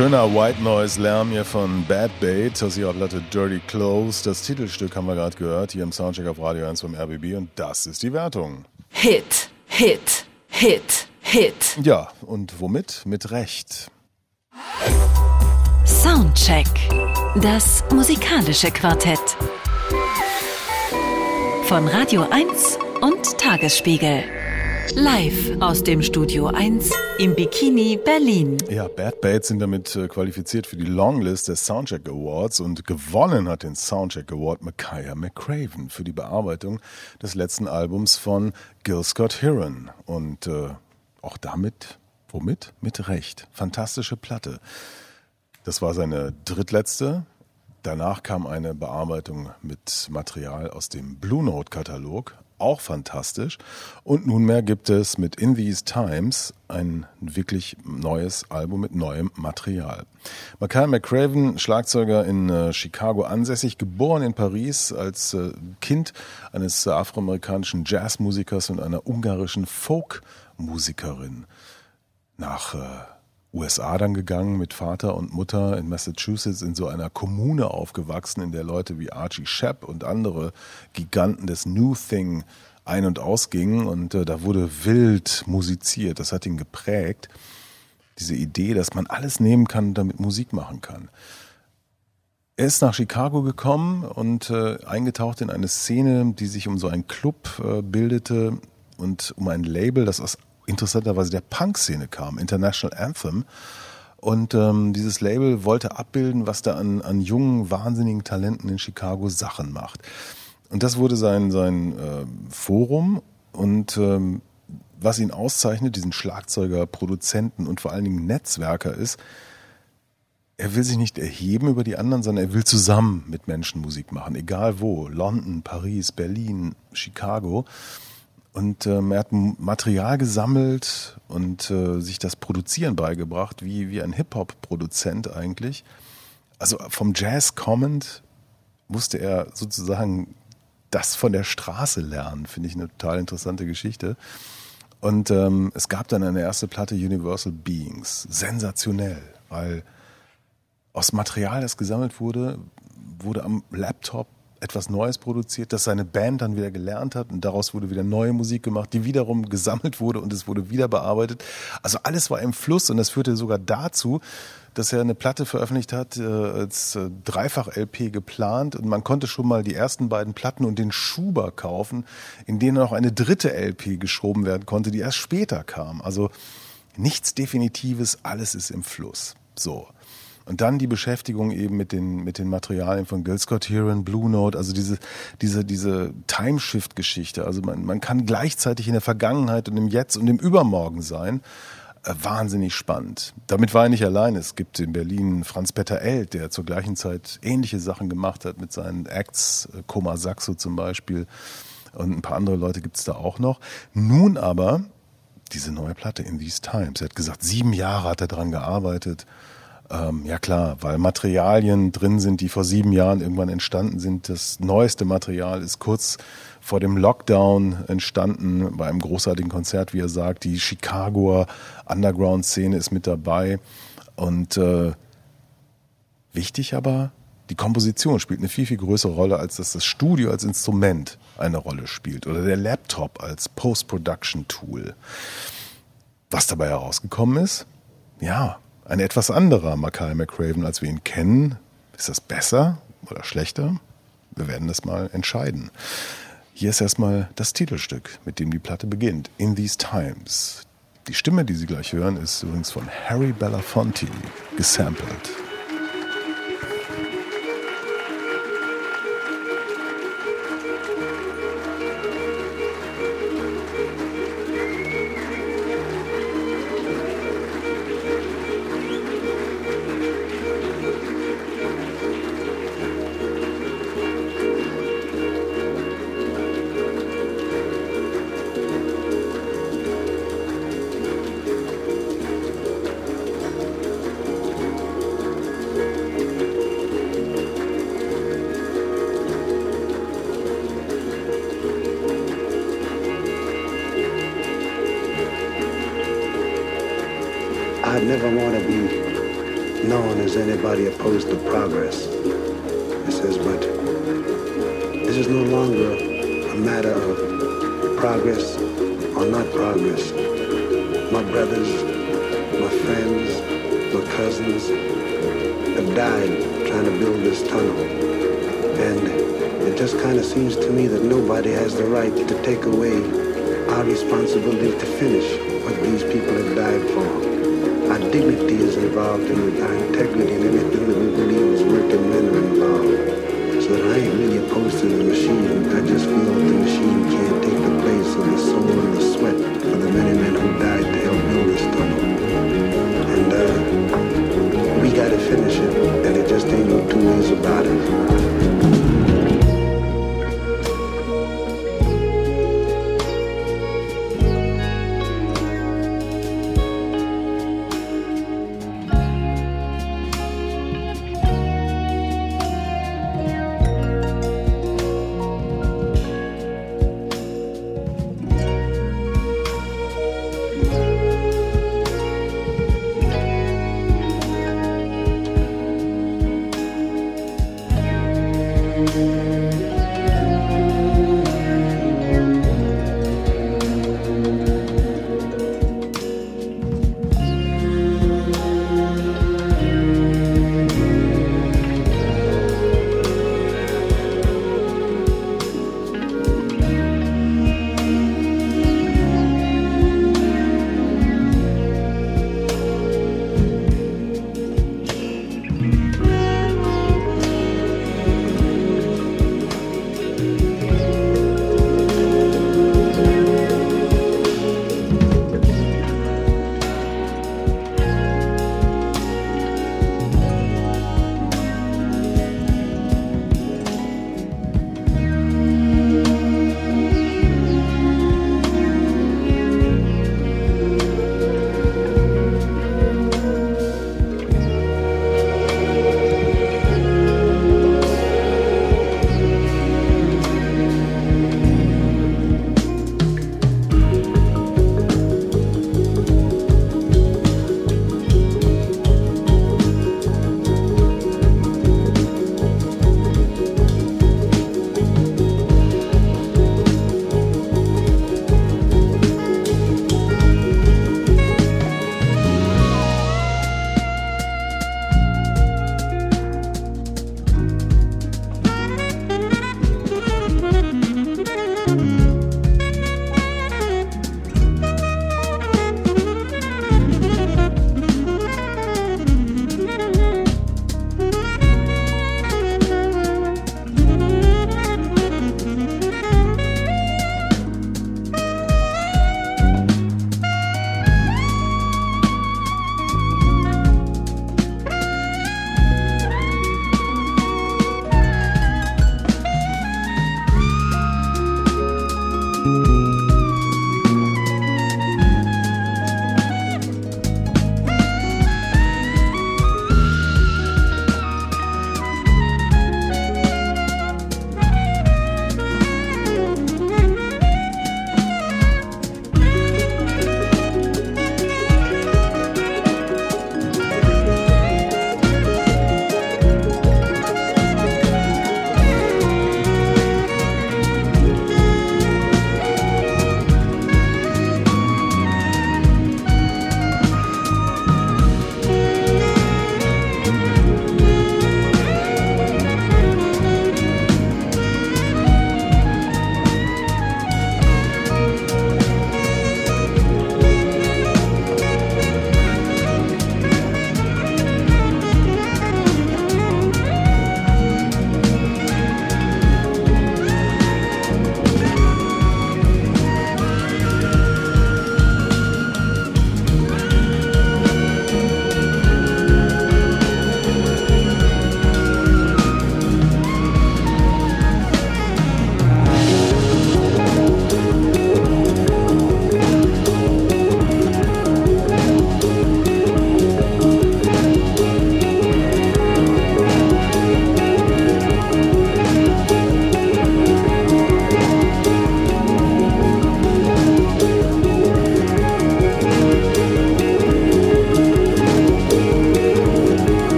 Schöner White Noise Lärm hier von Bad Bait aus ihrer Platte Dirty Clothes. Das Titelstück haben wir gerade gehört hier im Soundcheck auf Radio 1 beim RBB und das ist die Wertung. Hit, Hit, Hit, Hit. Ja, und womit? Mit Recht. Soundcheck. Das musikalische Quartett. Von Radio 1 und Tagesspiegel. Live aus dem Studio 1 im Bikini Berlin. Ja, Bad Bait sind damit äh, qualifiziert für die Longlist des Soundcheck Awards und gewonnen hat den Soundcheck Award Micaiah McCraven für die Bearbeitung des letzten Albums von Gil Scott Heron. Und äh, auch damit, womit? Mit Recht. Fantastische Platte. Das war seine drittletzte. Danach kam eine Bearbeitung mit Material aus dem Blue Note Katalog, auch fantastisch. Und nunmehr gibt es mit In These Times ein wirklich neues Album mit neuem Material. Mackay McCraven, Schlagzeuger in äh, Chicago ansässig, geboren in Paris als äh, Kind eines äh, afroamerikanischen Jazzmusikers und einer ungarischen Folkmusikerin. Nach USA dann gegangen mit Vater und Mutter in Massachusetts in so einer Kommune aufgewachsen, in der Leute wie Archie Shepp und andere Giganten des New Thing ein- und ausgingen und äh, da wurde wild musiziert. Das hat ihn geprägt. Diese Idee, dass man alles nehmen kann und damit Musik machen kann. Er ist nach Chicago gekommen und äh, eingetaucht in eine Szene, die sich um so einen Club äh, bildete und um ein Label, das aus interessanterweise der Punk-Szene kam, International Anthem. Und ähm, dieses Label wollte abbilden, was da an, an jungen, wahnsinnigen Talenten in Chicago Sachen macht. Und das wurde sein, sein äh, Forum und ähm, was ihn auszeichnet, diesen Schlagzeuger, Produzenten und vor allen Dingen Netzwerker ist, er will sich nicht erheben über die anderen, sondern er will zusammen mit Menschen Musik machen, egal wo. London, Paris, Berlin, Chicago. Und ähm, er hat Material gesammelt und äh, sich das Produzieren beigebracht, wie, wie ein Hip-Hop-Produzent eigentlich. Also vom Jazz kommend musste er sozusagen das von der Straße lernen, finde ich eine total interessante Geschichte. Und ähm, es gab dann eine erste Platte Universal Beings, sensationell, weil aus Material, das gesammelt wurde, wurde am Laptop etwas Neues produziert, das seine Band dann wieder gelernt hat und daraus wurde wieder neue Musik gemacht, die wiederum gesammelt wurde und es wurde wieder bearbeitet. Also alles war im Fluss und das führte sogar dazu, dass er eine Platte veröffentlicht hat, äh, als äh, Dreifach-LP geplant und man konnte schon mal die ersten beiden Platten und den Schuber kaufen, in denen noch eine dritte LP geschoben werden konnte, die erst später kam. Also nichts Definitives, alles ist im Fluss. So. Und dann die Beschäftigung eben mit den, mit den Materialien von Gil Scott Heron, Blue Note, also diese, diese, diese Timeshift-Geschichte. Also man, man kann gleichzeitig in der Vergangenheit und im Jetzt und im Übermorgen sein. Äh, wahnsinnig spannend. Damit war er nicht allein. Es gibt in Berlin Franz-Peter Eld, der zur gleichen Zeit ähnliche Sachen gemacht hat mit seinen Acts, äh, Koma Saxo zum Beispiel. Und ein paar andere Leute gibt es da auch noch. Nun aber diese neue Platte in These Times. Er hat gesagt, sieben Jahre hat er daran gearbeitet. Ähm, ja klar, weil Materialien drin sind, die vor sieben Jahren irgendwann entstanden sind. Das neueste Material ist kurz vor dem Lockdown entstanden bei einem großartigen Konzert, wie er sagt. Die Chicagoer Underground-Szene ist mit dabei. Und äh, wichtig aber, die Komposition spielt eine viel, viel größere Rolle, als dass das Studio als Instrument eine Rolle spielt oder der Laptop als Post-Production-Tool. Was dabei herausgekommen ist? Ja, ein etwas anderer Mackay McCraven, als wir ihn kennen. Ist das besser oder schlechter? Wir werden das mal entscheiden. Hier ist erstmal das Titelstück, mit dem die Platte beginnt. In These Times. Die Stimme, die Sie gleich hören, ist übrigens von Harry Belafonte gesampelt. Anybody opposed to progress. It says, but this is no longer a matter of progress or not progress. My brothers, my friends, my cousins have died trying to build this tunnel. And it just kind of seems to me that nobody has the right to take away our responsibility to finish what these people have died for. Dignity is involved in it, our integrity and everything that we believe is working men are involved. So that I ain't really opposed to the machine. I just feel the machine can't take the place of the soul and the sweat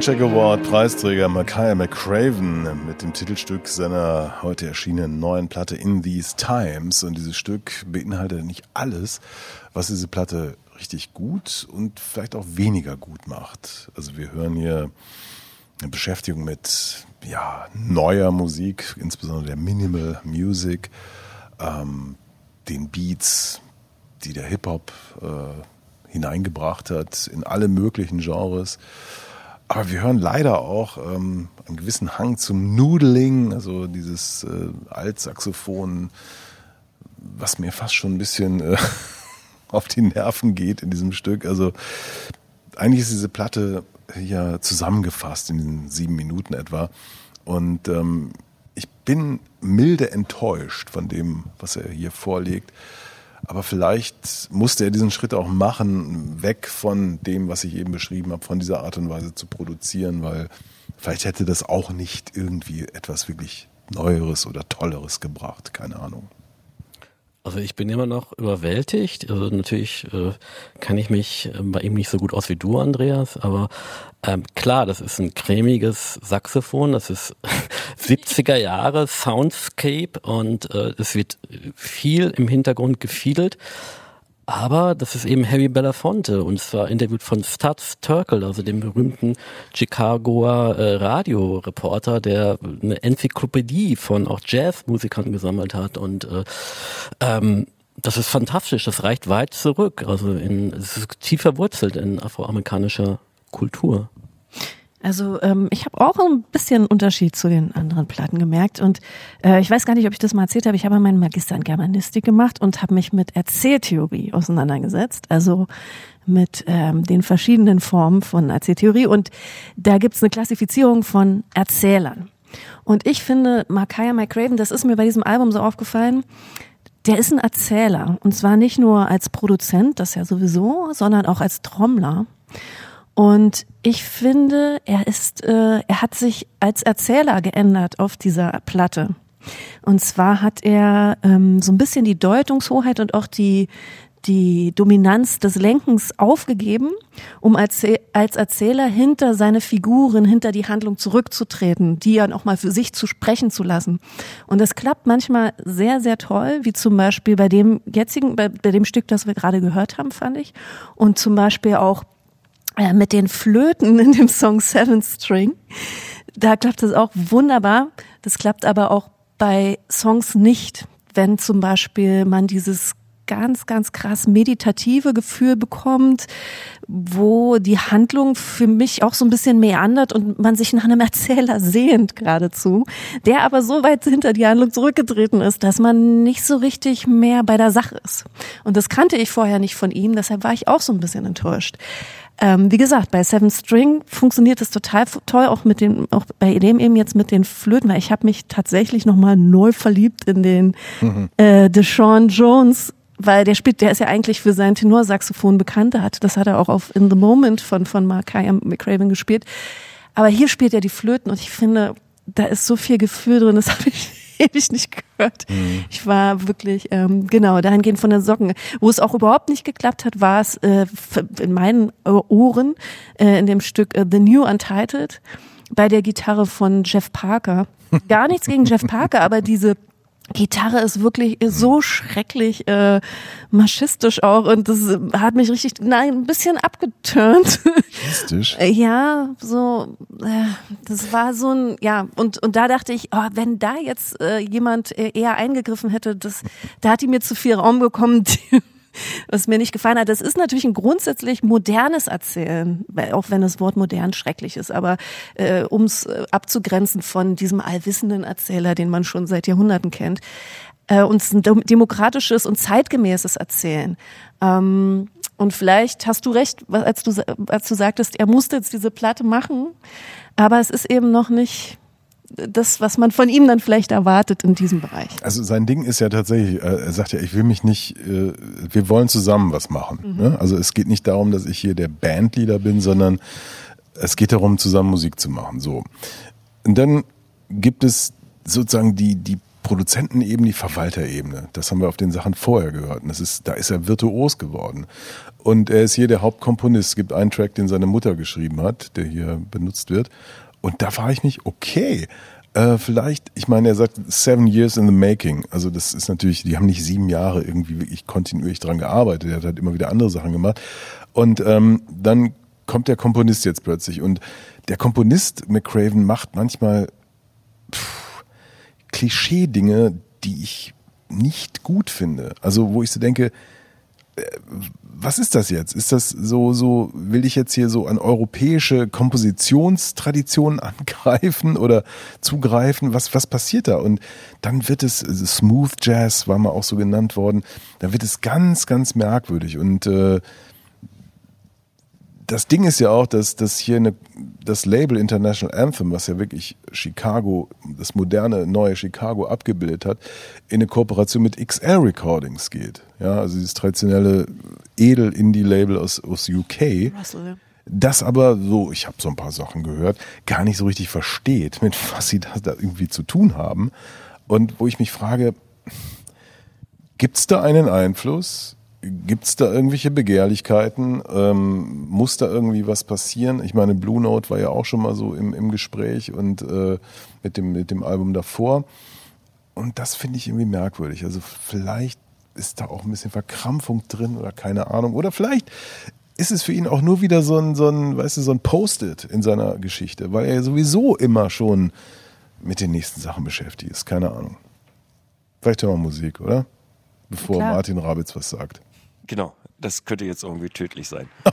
Soundcheck Award Preisträger Micaiah McCraven mit dem Titelstück seiner heute erschienenen neuen Platte In These Times. Und dieses Stück beinhaltet nicht alles, was diese Platte richtig gut und vielleicht auch weniger gut macht. Also wir hören hier eine Beschäftigung mit ja, neuer Musik, insbesondere der Minimal Music, ähm, den Beats, die der Hip-Hop äh, hineingebracht hat in alle möglichen Genres. Aber wir hören leider auch ähm, einen gewissen Hang zum Noodling, also dieses äh, Altsaxophon, was mir fast schon ein bisschen äh, auf die Nerven geht in diesem Stück. Also eigentlich ist diese Platte ja zusammengefasst in diesen sieben Minuten etwa. Und ähm, ich bin milde enttäuscht von dem, was er hier vorlegt. Aber vielleicht musste er diesen Schritt auch machen, weg von dem, was ich eben beschrieben habe, von dieser Art und Weise zu produzieren, weil vielleicht hätte das auch nicht irgendwie etwas wirklich Neueres oder Tolleres gebracht. Keine Ahnung. Also ich bin immer noch überwältigt. Also natürlich äh, kann ich mich äh, bei ihm nicht so gut aus wie du, Andreas, aber ähm, klar, das ist ein cremiges Saxophon, das ist 70er Jahre Soundscape und äh, es wird viel im Hintergrund gefiedelt. Aber das ist eben Harry Belafonte und zwar interviewt von Studs Terkel, also dem berühmten Chicagoer äh, Radioreporter, der eine Enzyklopädie von auch Jazzmusikern gesammelt hat und äh, ähm, das ist fantastisch, das reicht weit zurück, also in, es ist tief verwurzelt in afroamerikanischer Kultur. Also ähm, ich habe auch ein bisschen Unterschied zu den anderen Platten gemerkt und äh, ich weiß gar nicht, ob ich das mal erzählt habe. Ich habe meinen Magister in Germanistik gemacht und habe mich mit Erzähltheorie auseinandergesetzt, also mit ähm, den verschiedenen Formen von Erzähltheorie und da gibt's eine Klassifizierung von Erzählern. Und ich finde, Micaiah McCraven, das ist mir bei diesem Album so aufgefallen, der ist ein Erzähler und zwar nicht nur als Produzent, das ja sowieso, sondern auch als Trommler. Und ich finde, er ist, äh, er hat sich als Erzähler geändert auf dieser Platte. Und zwar hat er ähm, so ein bisschen die Deutungshoheit und auch die die Dominanz des Lenkens aufgegeben, um als, als Erzähler hinter seine Figuren, hinter die Handlung zurückzutreten, die dann auch mal für sich zu sprechen zu lassen. Und das klappt manchmal sehr, sehr toll, wie zum Beispiel bei dem jetzigen, bei, bei dem Stück, das wir gerade gehört haben, fand ich. Und zum Beispiel auch äh, mit den Flöten in dem Song Seven String. Da klappt es auch wunderbar. Das klappt aber auch bei Songs nicht, wenn zum Beispiel man dieses ganz, ganz krass meditative Gefühl bekommt, wo die Handlung für mich auch so ein bisschen meandert und man sich nach einem Erzähler sehnt geradezu, der aber so weit hinter die Handlung zurückgetreten ist, dass man nicht so richtig mehr bei der Sache ist. Und das kannte ich vorher nicht von ihm, deshalb war ich auch so ein bisschen enttäuscht. Ähm, wie gesagt, bei Seven String funktioniert es total toll, auch mit den, auch bei dem eben jetzt mit den Flöten, weil ich habe mich tatsächlich nochmal neu verliebt in den mhm. äh, Deshaun Jones weil der spielt, der ist ja eigentlich für sein Tenorsaxophon bekannt. Der hat, das hat er auch auf In the Moment von, von Mark McCraven gespielt. Aber hier spielt er die Flöten und ich finde, da ist so viel Gefühl drin, das habe ich ewig nicht gehört. Mhm. Ich war wirklich, ähm, genau, dahingehend von den Socken. Wo es auch überhaupt nicht geklappt hat, war es äh, in meinen Ohren äh, in dem Stück äh, The New Untitled bei der Gitarre von Jeff Parker. Gar nichts gegen Jeff Parker, aber diese Gitarre ist wirklich so schrecklich äh, maschistisch auch und das hat mich richtig nein ein bisschen abgeturnt. Maschistisch? ja, so äh, das war so ein ja und und da dachte ich, oh, wenn da jetzt äh, jemand eher eingegriffen hätte, das da hat die mir zu viel Raum bekommen. Was mir nicht gefallen hat. Das ist natürlich ein grundsätzlich modernes Erzählen, auch wenn das Wort modern schrecklich ist, aber äh, um es äh, abzugrenzen von diesem allwissenden Erzähler, den man schon seit Jahrhunderten kennt, äh, und ein demokratisches und zeitgemäßes Erzählen. Ähm, und vielleicht hast du recht, als du, als du sagtest, er musste jetzt diese Platte machen, aber es ist eben noch nicht das, was man von ihm dann vielleicht erwartet in diesem Bereich. Also sein Ding ist ja tatsächlich, äh, er sagt ja, ich will mich nicht, äh, wir wollen zusammen was machen. Mhm. Ne? Also es geht nicht darum, dass ich hier der Bandleader bin, sondern es geht darum, zusammen Musik zu machen. So. Und dann gibt es sozusagen die, die Produzentenebene, die Verwalterebene. Das haben wir auf den Sachen vorher gehört. Und das ist, da ist er virtuos geworden. Und er ist hier der Hauptkomponist. Es gibt einen Track, den seine Mutter geschrieben hat, der hier benutzt wird. Und da frage ich mich, okay, äh, vielleicht, ich meine, er sagt seven years in the making. Also das ist natürlich, die haben nicht sieben Jahre irgendwie wirklich kontinuierlich dran gearbeitet. Er hat halt immer wieder andere Sachen gemacht. Und ähm, dann kommt der Komponist jetzt plötzlich. Und der Komponist McCraven macht manchmal Klischee-Dinge, die ich nicht gut finde. Also wo ich so denke, äh, was ist das jetzt? Ist das so, so, will ich jetzt hier so an europäische Kompositionstraditionen angreifen oder zugreifen? Was, was passiert da? Und dann wird es, also Smooth Jazz war mal auch so genannt worden, dann wird es ganz, ganz merkwürdig und äh, das Ding ist ja auch, dass, dass hier eine, das Label International Anthem, was ja wirklich Chicago, das moderne neue Chicago abgebildet hat, in eine Kooperation mit XL Recordings geht. Ja, also dieses traditionelle Edel-Indie-Label aus, aus UK. Russell. Das aber so, ich habe so ein paar Sachen gehört, gar nicht so richtig versteht, mit was sie da, da irgendwie zu tun haben. Und wo ich mich frage, gibt's da einen Einfluss? Gibt's da irgendwelche Begehrlichkeiten? Ähm, muss da irgendwie was passieren? Ich meine, Blue Note war ja auch schon mal so im, im Gespräch und äh, mit, dem, mit dem Album davor. Und das finde ich irgendwie merkwürdig. Also vielleicht ist da auch ein bisschen Verkrampfung drin oder keine Ahnung. Oder vielleicht ist es für ihn auch nur wieder so ein, so ein, weißt du, so ein Post-it in seiner Geschichte, weil er sowieso immer schon mit den nächsten Sachen beschäftigt ist. Keine Ahnung. Vielleicht hören wir Musik, oder? Bevor Klar. Martin Rabitz was sagt. Genau, das könnte jetzt irgendwie tödlich sein.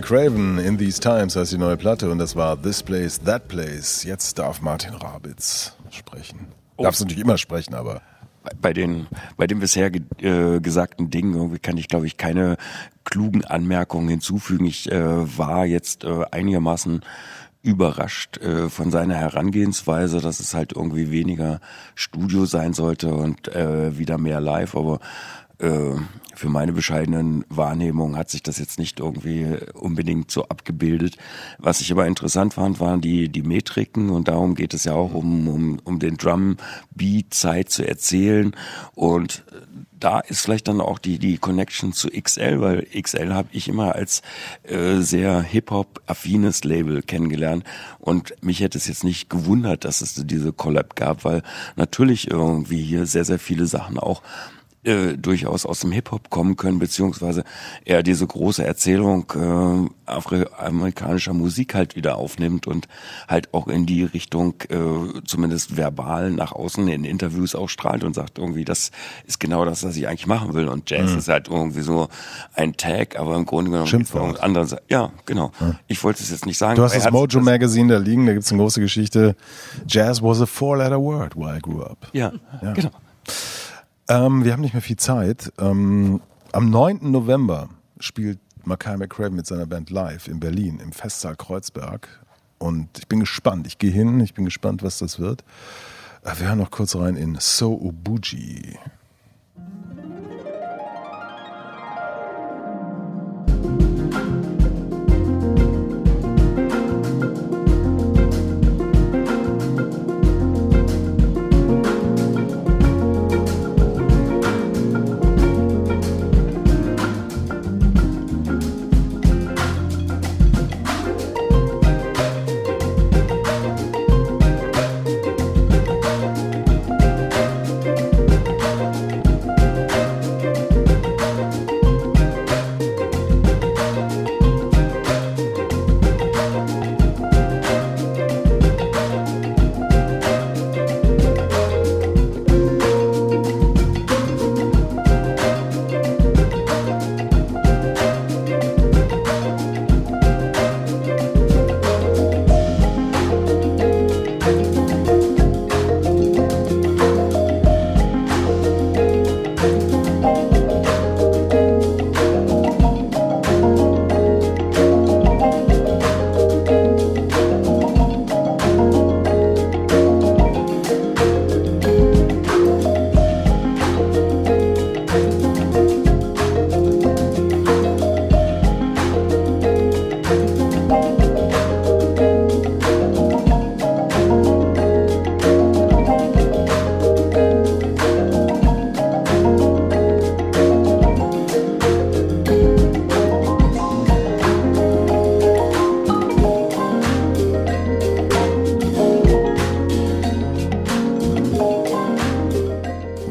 Kyle McCraven in These Times heißt die neue Platte und das war This Place, That Place. Jetzt darf Martin Rabitz sprechen. Oh. Darfst natürlich immer sprechen, aber bei- bei den, bei den bisher ge äh, gesagten Dingen irgendwie kann ich, glaube ich, keine klugen Anmerkungen hinzufügen. Ich äh, war jetzt äh, einigermaßen überrascht äh, von seiner Herangehensweise, dass es halt irgendwie weniger Studio sein sollte und äh, wieder mehr live, aber äh, für meine bescheidenen Wahrnehmungen hat sich das jetzt nicht irgendwie unbedingt so abgebildet. Was ich aber interessant fand, waren die, die Metriken. Und darum geht es ja auch um, um, um den Drum Beat Zeit zu erzählen. Und da ist vielleicht dann auch die, die Connection zu XL, weil XL habe ich immer als äh, sehr Hip-Hop-affines Label kennengelernt. Und mich hätte es jetzt nicht gewundert, dass es diese Collab gab, weil natürlich irgendwie hier sehr, sehr viele Sachen auch äh, durchaus aus dem Hip-Hop kommen können, beziehungsweise er diese große Erzählung äh, afroamerikanischer Musik halt wieder aufnimmt und halt auch in die Richtung äh, zumindest verbal nach außen in Interviews auch strahlt und sagt irgendwie, das ist genau das, was ich eigentlich machen will. Und Jazz Mhm. ist halt irgendwie so ein Tag, aber im Grunde genommen Schimpfwort. anderen Ja, genau. Ich wollte es jetzt nicht sagen. Du hast das Mojo Magazine da liegen, da gibt's eine große Geschichte. Jazz was a four-letter word while I grew up. Ja, Ja. genau. Ähm, wir haben nicht mehr viel Zeit. Ähm, am 9. November spielt Mackay McCraven mit seiner Band live in Berlin im Festsaal Kreuzberg. Und ich bin gespannt. Ich gehe hin, ich bin gespannt, was das wird. Äh, Wir hören noch kurz rein in So Ubuji.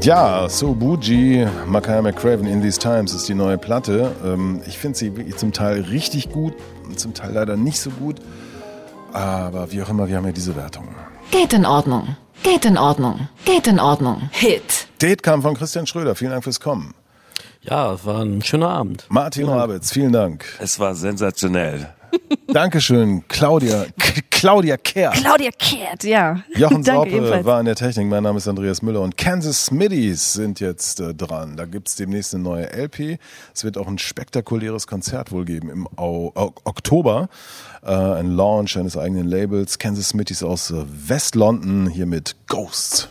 Ja, So Buji, Mackay McCraven in These Times ist die neue Platte. Ähm, ich finde sie wirklich zum Teil richtig gut, zum Teil leider nicht so gut. Aber wie auch immer, wir haben ja diese Wertung. Geht in Ordnung. Geht in Ordnung. Geht in Ordnung. Hit. Date kam von Christian Schröder. Vielen Dank fürs Kommen. Ja, es war ein schöner Abend. Martin Rabitz, vielen Dank. Es war sensationell. Dankeschön, Claudia, Claudia Kehrt. Claudia Kehrt, ja. Jochen Danke Saupe ebenfalls. war in der Technik. Mein Name ist Andreas Müller und Kansas Smitties sind jetzt äh, dran. Da gibt's demnächst eine neue LP. Es wird auch ein spektakuläres Konzert wohl geben im Au Au Oktober. Äh, ein Launch eines eigenen Labels. Kansas Smitties aus äh, West-London hier mit Ghosts.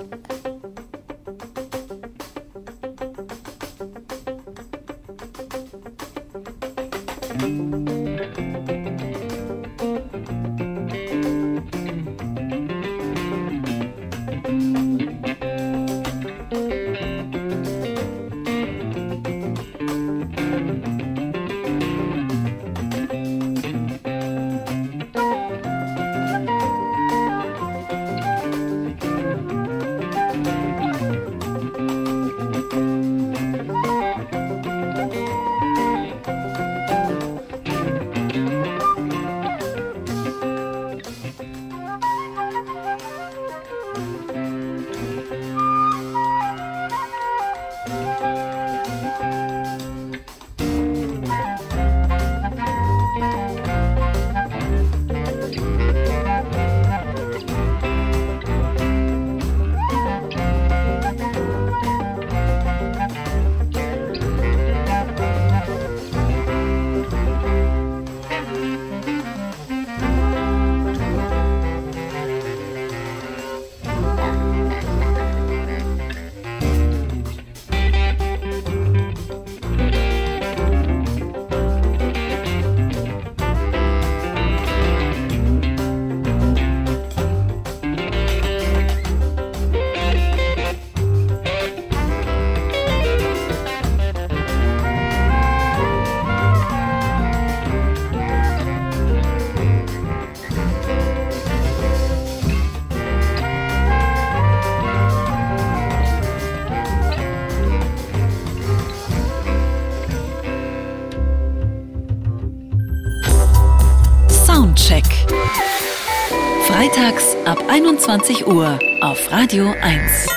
21 Uhr auf Radio 1.